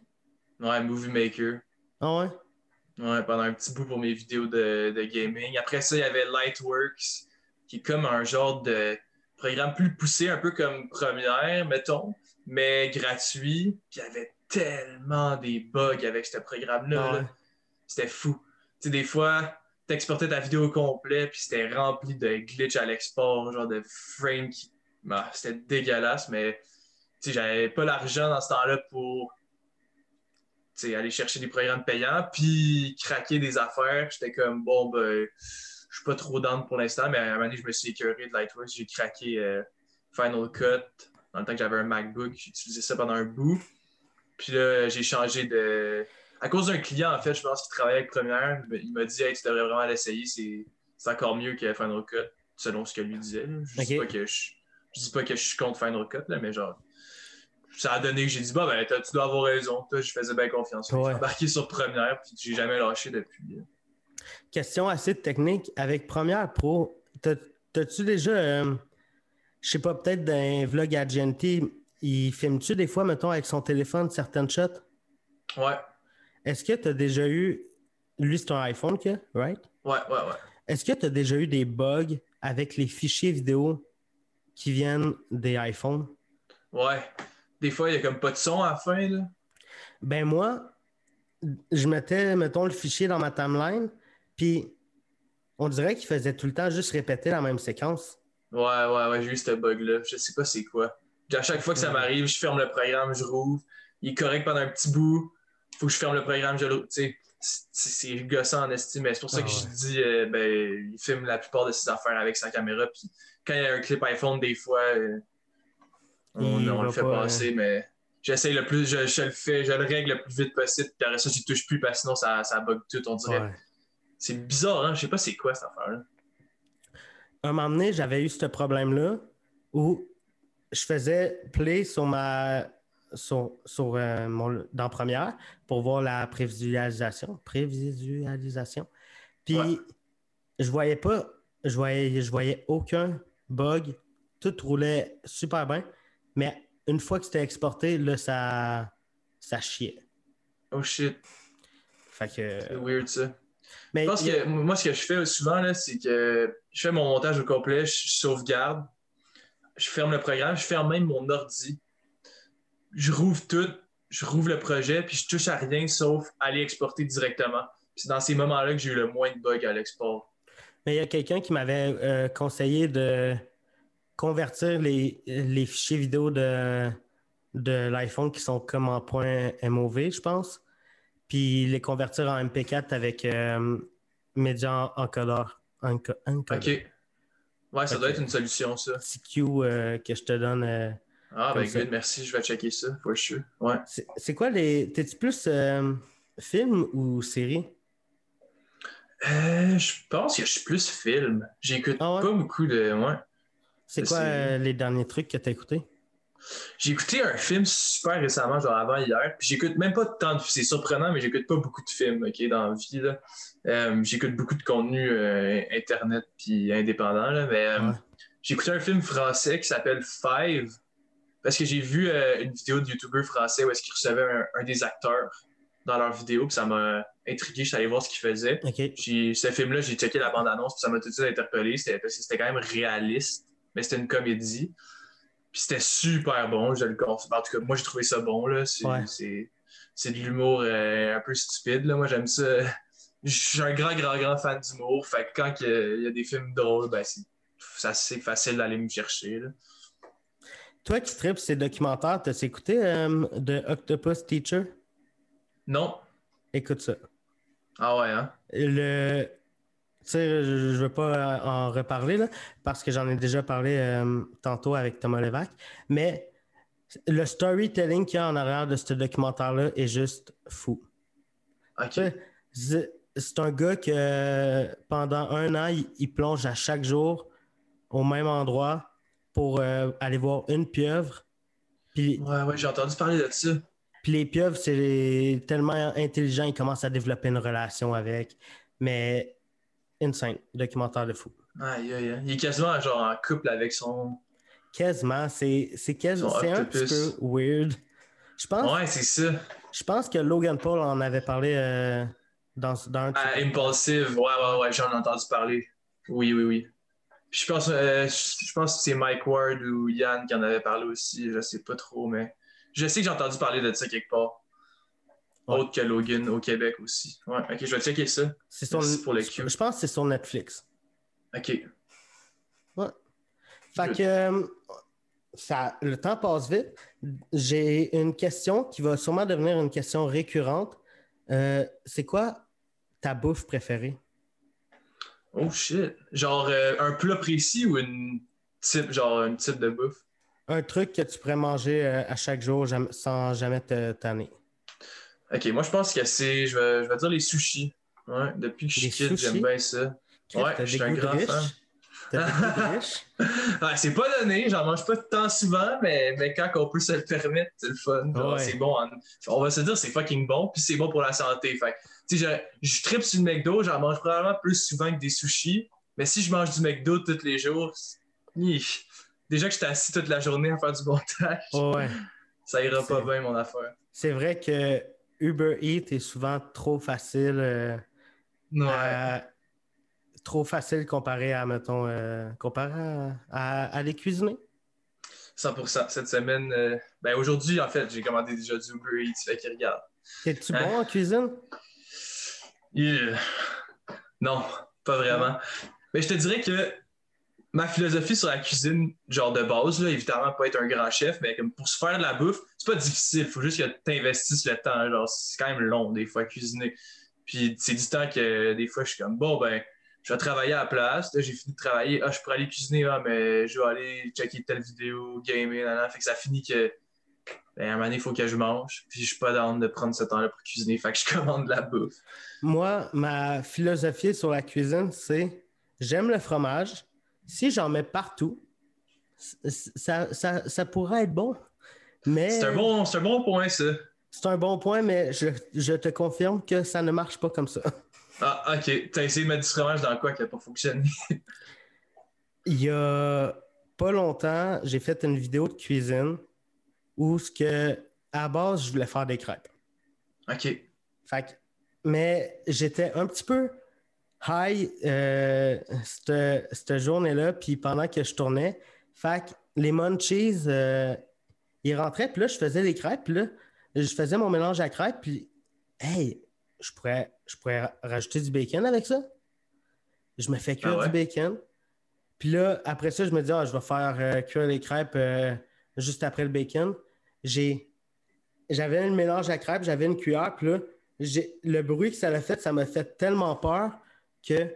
Ouais, Movie Maker. Ah ouais? Ouais, pendant un petit bout pour mes vidéos de, de gaming. Après ça, il y avait Lightworks, qui est comme un genre de programme plus poussé, un peu comme Première, mettons, mais gratuit. Puis il y avait tellement des bugs avec ce programme-là. Ah ouais. C'était fou. Tu sais, des fois, t'exportais ta vidéo au complet, puis c'était rempli de glitch à l'export, genre de frames qui. Bah, c'était dégueulasse, mais j'avais pas l'argent dans ce temps-là pour aller chercher des programmes payants, puis craquer des affaires. J'étais comme, bon, ben, je suis pas trop down pour l'instant, mais à un moment donné, je me suis écœuré de Lightworks. J'ai craqué euh, Final Cut dans le temps que j'avais un MacBook. J'ai utilisé ça pendant un bout. Puis là, j'ai changé de. À cause d'un client, en fait, je pense qu'il travaillait avec Premiere, il m'a dit, hey, tu devrais vraiment l'essayer, c'est encore mieux que Final Cut, selon ce que lui disait. Je dis Ok. pas que je, je dis pas que je suis contre Final Cut, là, mais genre, ça a donné que j'ai dit, bah, ben, tu dois avoir raison. Toi, je faisais bien confiance. Ouais. J'ai embarqué sur Première, puis j'ai jamais lâché depuis. Question assez technique. Avec Premiere Pro, t'as- t'as-tu déjà, euh, je sais pas, peut-être d'un vlog à GNT, il filme-tu des fois, mettons, avec son téléphone certaines shots? Ouais, Est-ce que tu as déjà eu. Lui, c'est un iPhone, que, right? ouais, ouais, ouais. Est-ce que tu as déjà eu des bugs avec les fichiers vidéo qui viennent des iPhones? Ouais. Des fois, il y a comme pas de son à la fin, là. Ben moi, je mettais, mettons, le fichier dans ma timeline, puis on dirait qu'il faisait tout le temps juste répéter la même séquence. Ouais, ouais, ouais, j'ai eu ce bug-là. Je sais pas c'est quoi. Puis à chaque fois que ça m'arrive, je ferme le programme, je rouvre. Il est correct pendant un petit bout. Faut que je ferme le programme, je sais, c'est- gossant en estime. Mais c'est pour ça Ah que ouais. je dis, euh, ben, il filme la plupart de ses affaires avec sa caméra. Puis quand il y a un clip iPhone, des fois, euh, on, le fait pas, passer, mais j'essaye le plus, je, je le fais, je le règle le plus vite possible. Puis après ça, j'y touche plus parce que sinon, ça, ça bug tout, on dirait. Ouais. C'est bizarre, hein? Je sais pas c'est quoi cette affaire-là. Un moment donné, j'avais eu ce problème-là où je faisais play sur ma. Sur, sur, euh, mon, dans Première pour voir la prévisualisation. Prévisualisation. Puis Ouais. je voyais pas, je voyais, je voyais aucun bug. Tout roulait super bien. Mais une fois que c'était exporté, là, ça, ça chiait. Oh shit, Fait que. c'est weird ça. Mais Je pense a- que moi, ce que je fais souvent, c'est que je fais mon montage au complet, je sauvegarde, je ferme le programme, je ferme même mon ordi, je rouvre tout, je rouvre le projet, puis je touche à rien sauf aller exporter directement. C'est dans ces moments-là que j'ai eu le moins de bugs à l'export. Mais il y a quelqu'un qui m'avait euh, conseillé de convertir les, les fichiers vidéo de, de l'iPhone qui sont comme en point MOV, je pense, puis les convertir en MP4 avec euh, Media Encodeur. Enco- Encodeur. OK. Ouais, ça doit être une solution, ça. CQ euh, que je te donne. Ah, ben good, merci, je vais checker ça, for sure. Ouais. c'est quoi les. T'es-tu plus euh, film ou série? Euh, je pense que je suis plus film. J'écoute Ah ouais? pas beaucoup de. Ouais. C'est quoi euh, les derniers trucs que tu as écoutés? J'ai écouté un film super récemment, genre avant hier. Puis j'écoute même pas tant de C'est surprenant, mais j'écoute pas beaucoup de films, OK, dans la vie. Là. Euh, j'écoute beaucoup de contenu euh, internet puis indépendant. Là, mais euh, Ouais. j'ai écouté un film français qui s'appelle Five, parce que j'ai vu euh, une vidéo de YouTuber français où est-ce qu'ils recevaient un, des acteurs dans leur vidéo, puis ça m'a intrigué, je suis allé voir ce qu'ils faisaient. Ce film-là, j'ai checké la bande-annonce, puis ça m'a tout de suite interpellé, c'était, parce que c'était quand même réaliste, mais c'était une comédie. Puis c'était super bon, je le En tout cas, moi, j'ai trouvé ça bon, là. C'est, c'est, de l'humour euh, un peu stupide, là. Moi, j'aime ça. Je suis un grand, grand, grand fan d'humour. Fait que quand il y, a des films drôles, ben, c'est, assez facile d'aller me chercher, là. Toi qui tripes ces documentaires, t'as écouté euh, The Octopus Teacher? Non. Écoute ça. Ah ouais, hein? Le... Tu sais, je ne veux pas en reparler là, parce que j'en ai déjà parlé euh, tantôt avec Thomas Levac, mais le storytelling qu'il y a en arrière de ce documentaire-là est juste fou. OK. C'est un gars que pendant un an, il, plonge à chaque jour au même endroit pour euh, aller voir une pieuvre. Puis, ouais, ouais, j'ai entendu parler de ça. Puis les pieuvres, c'est tellement intelligent, ils commencent à développer une relation avec. Mais insane, documentaire de fou. Aïe, aïe, aïe. Il est quasiment genre en couple avec son. Quasiment, c'est quasiment c'est un petit peu weird. Je pense. Ouais, c'est ça. Je pense que Logan Paul en avait parlé euh, dans, dans un. Ah, Impulsive, ouais, ouais, ouais, j'en ai entendu parler. Oui, oui, oui. Je pense, euh, je pense que c'est Mike Ward ou Yann qui en avait parlé aussi, je sais pas trop, mais je sais que j'ai entendu parler de ça quelque part. Autre que Logan au Québec aussi. Ouais, ok, je vais checker ça. C'est pour le Je pense que c'est sur Netflix. Ok. Ouais. Fait que euh, ça, le temps passe vite. J'ai une question qui va sûrement devenir une question récurrente. Euh, c'est quoi ta bouffe préférée? Oh shit. Genre euh, un plat précis ou une type, genre un type de bouffe? Un truc que tu pourrais manger à chaque jour sans jamais te tanner. Ok, moi je pense que c'est, je vais, je vais dire les sushis. Ouais, depuis que je suis kid, j'aime bien ça. Ouais, je suis un grand fan. ouais, c'est pas donné, j'en mange pas tant souvent, mais, mais quand on peut se le permettre, c'est le fun. C'est bon. On va se dire c'est fucking bon, puis c'est bon pour la santé. Fait je, je tripe sur le McDo, j'en mange probablement plus souvent que des sushis. Mais si je mange du McDo tous les jours, déjà que j'étais assis toute la journée à faire du montage, ouais. ça ira pas bien mon affaire. C'est vrai que Uber Eats est souvent trop facile. Euh, trop facile comparé à, mettons, euh, comparé à, à, les cuisiner. 100%. Cette semaine, euh, ben aujourd'hui, en fait, j'ai commandé déjà du Uber Eats, fait qu'il regarde. Es-tu bon en cuisine? Non, pas vraiment. Mais je te dirais que ma philosophie sur la cuisine, genre de base, là, évidemment, pas être un grand chef, mais comme pour se faire de la bouffe, c'est pas difficile. Il faut juste que tu investisses le temps. Genre, c'est quand même long, des fois, à cuisiner. Puis c'est du temps que des fois, je suis comme, bon, ben, je vais travailler à la place. Là, j'ai fini de travailler. Ah, je pourrais aller cuisiner, ah, mais je vais aller checker telle vidéo, gamer, là, Fait que ça finit que, ben, à un moment donné, il faut que je mange. Puis je suis pas dans de prendre ce temps-là pour cuisiner. Fait que je commande de la bouffe. Moi, ma philosophie sur la cuisine, c'est j'aime le fromage si j'en mets partout, ça, ça, ça, pourrait être bon. Mais... C'est un, bon, un bon point, ça. C'est un bon point, mais je, je, te confirme que ça ne marche pas comme ça. Ah, ok. T'as essayé de mettre du fromage dans quoi qui n'a pas fonctionné? Il y a pas longtemps, j'ai fait une vidéo de cuisine où ce que à base, je voulais faire des crêpes. OK. Fait mais j'étais un petit peu Hi, euh, cette, journée-là, puis pendant que je tournais, fait les munchies, euh, ils rentraient, puis là, je faisais des crêpes, puis là, je faisais mon mélange à crêpes, puis hey, je pourrais, je pourrais rajouter du bacon avec ça. Je me fais cuire ah du bacon. Puis là, après ça, je me dis, ah, je vais faire euh, cuire les crêpes juste après le bacon. J'ai, j'avais un mélange à crêpes, j'avais une cuillère, puis là, le bruit que ça a fait, ça m'a fait tellement peur que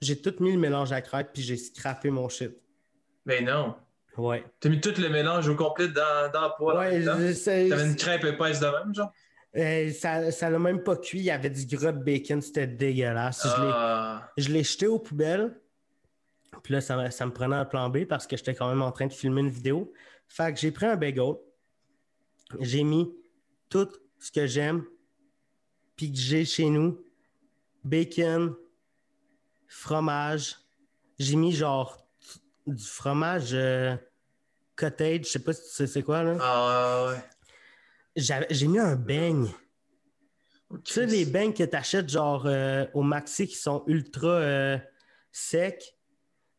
j'ai tout mis le mélange à crêpes puis j'ai scrappé mon shit. Mais non. Ouais. T'as mis tout le mélange au complet dans, dans le poêle. Ouais, T'avais une crêpe épaisse de même, genre? Euh, ça, ça l'a même pas cuit. Il y avait du gras de bacon. C'était dégueulasse. Ah. Je l'ai jeté aux poubelles. Puis là, ça, ça, me prenait un plan B parce que j'étais quand même en train de filmer une vidéo. Fait que j'ai pris un bagel. J'ai mis tout ce que j'aime. Puis que j'ai chez nous. Bacon, fromage. J'ai mis genre du fromage euh, cottage. Je sais pas si tu sais c'est quoi, là. Ah ouais. J'ai mis un beigne. Tu sais, les beignes que tu achètes genre euh, au maxi qui sont ultra euh, secs.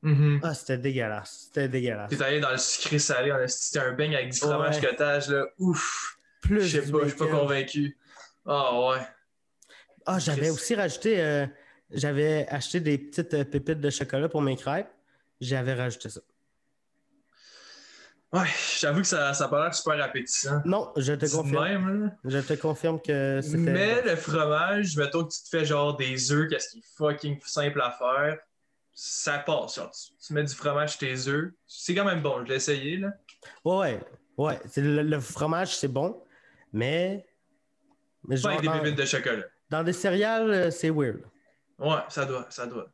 Mhm. Ah, c'était dégueulasse. C'était dégueulasse. T'es allé dans le sucré salé, a c'était un beigne avec du fromage Ouais. cottage, là. Ouf! Plus Je sais pas, je suis pas convaincu. Ah ouais. Ah, j'avais aussi rajouté. euh, j'avais acheté des petites pépites de chocolat pour mes crêpes. J'avais rajouté ça. Ouais, j'avoue que ça, ça a pas l'air super appétissant. Non, je te confirme. même, là. Je te confirme que c'était. Mais le fromage, mettons que tu te fais genre des œufs, qu'est-ce qui est fucking simple à faire, ça passe. Genre, tu, tu mets du fromage sur tes œufs. C'est quand même bon, je l'ai essayé, là. Ouais, ouais. le, le fromage, c'est bon. Mais. Mais Pas avec des pépites de chocolat. dans des céréales, euh, c'est weird. Ouais, ça doit, ça doit.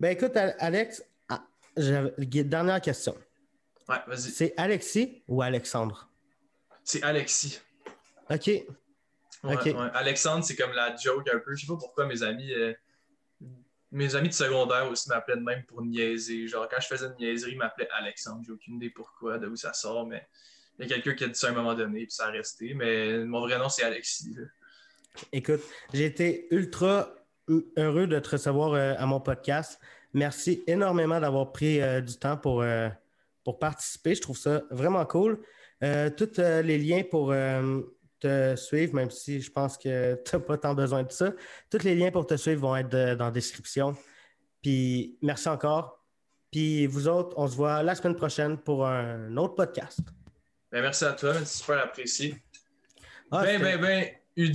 Ben écoute, Al- Alex, ah, dernière question. Ouais, vas-y. C'est Alexis ou Alexandre? C'est Alexis. OK. Ouais, Ok. ouais. Alexandre, c'est comme la joke un peu. Je sais pas pourquoi mes amis. euh, Mes amis de secondaire aussi m'appelaient de même pour niaiser. Genre, quand je faisais une niaiserie, ils m'appelaient Alexandre. J'ai aucune idée pourquoi, de où ça sort, mais il y a quelqu'un qui a dit ça à un moment donné, puis ça a resté. Mais mon vrai nom, c'est Alexis. là. Écoute, j'ai été ultra heureux de te recevoir euh, à mon podcast. Merci énormément d'avoir pris euh, du temps pour, euh, pour participer. Je trouve ça vraiment cool. Euh, tous euh, les liens pour euh, te suivre, même si je pense que tu n'as pas tant besoin de ça, tous les liens pour te suivre vont être euh, dans la description. Puis merci encore. Puis vous autres, on se voit la semaine prochaine pour un autre podcast. Ben, merci à toi, c'est super apprécié. Ah, ben, ben, ben, du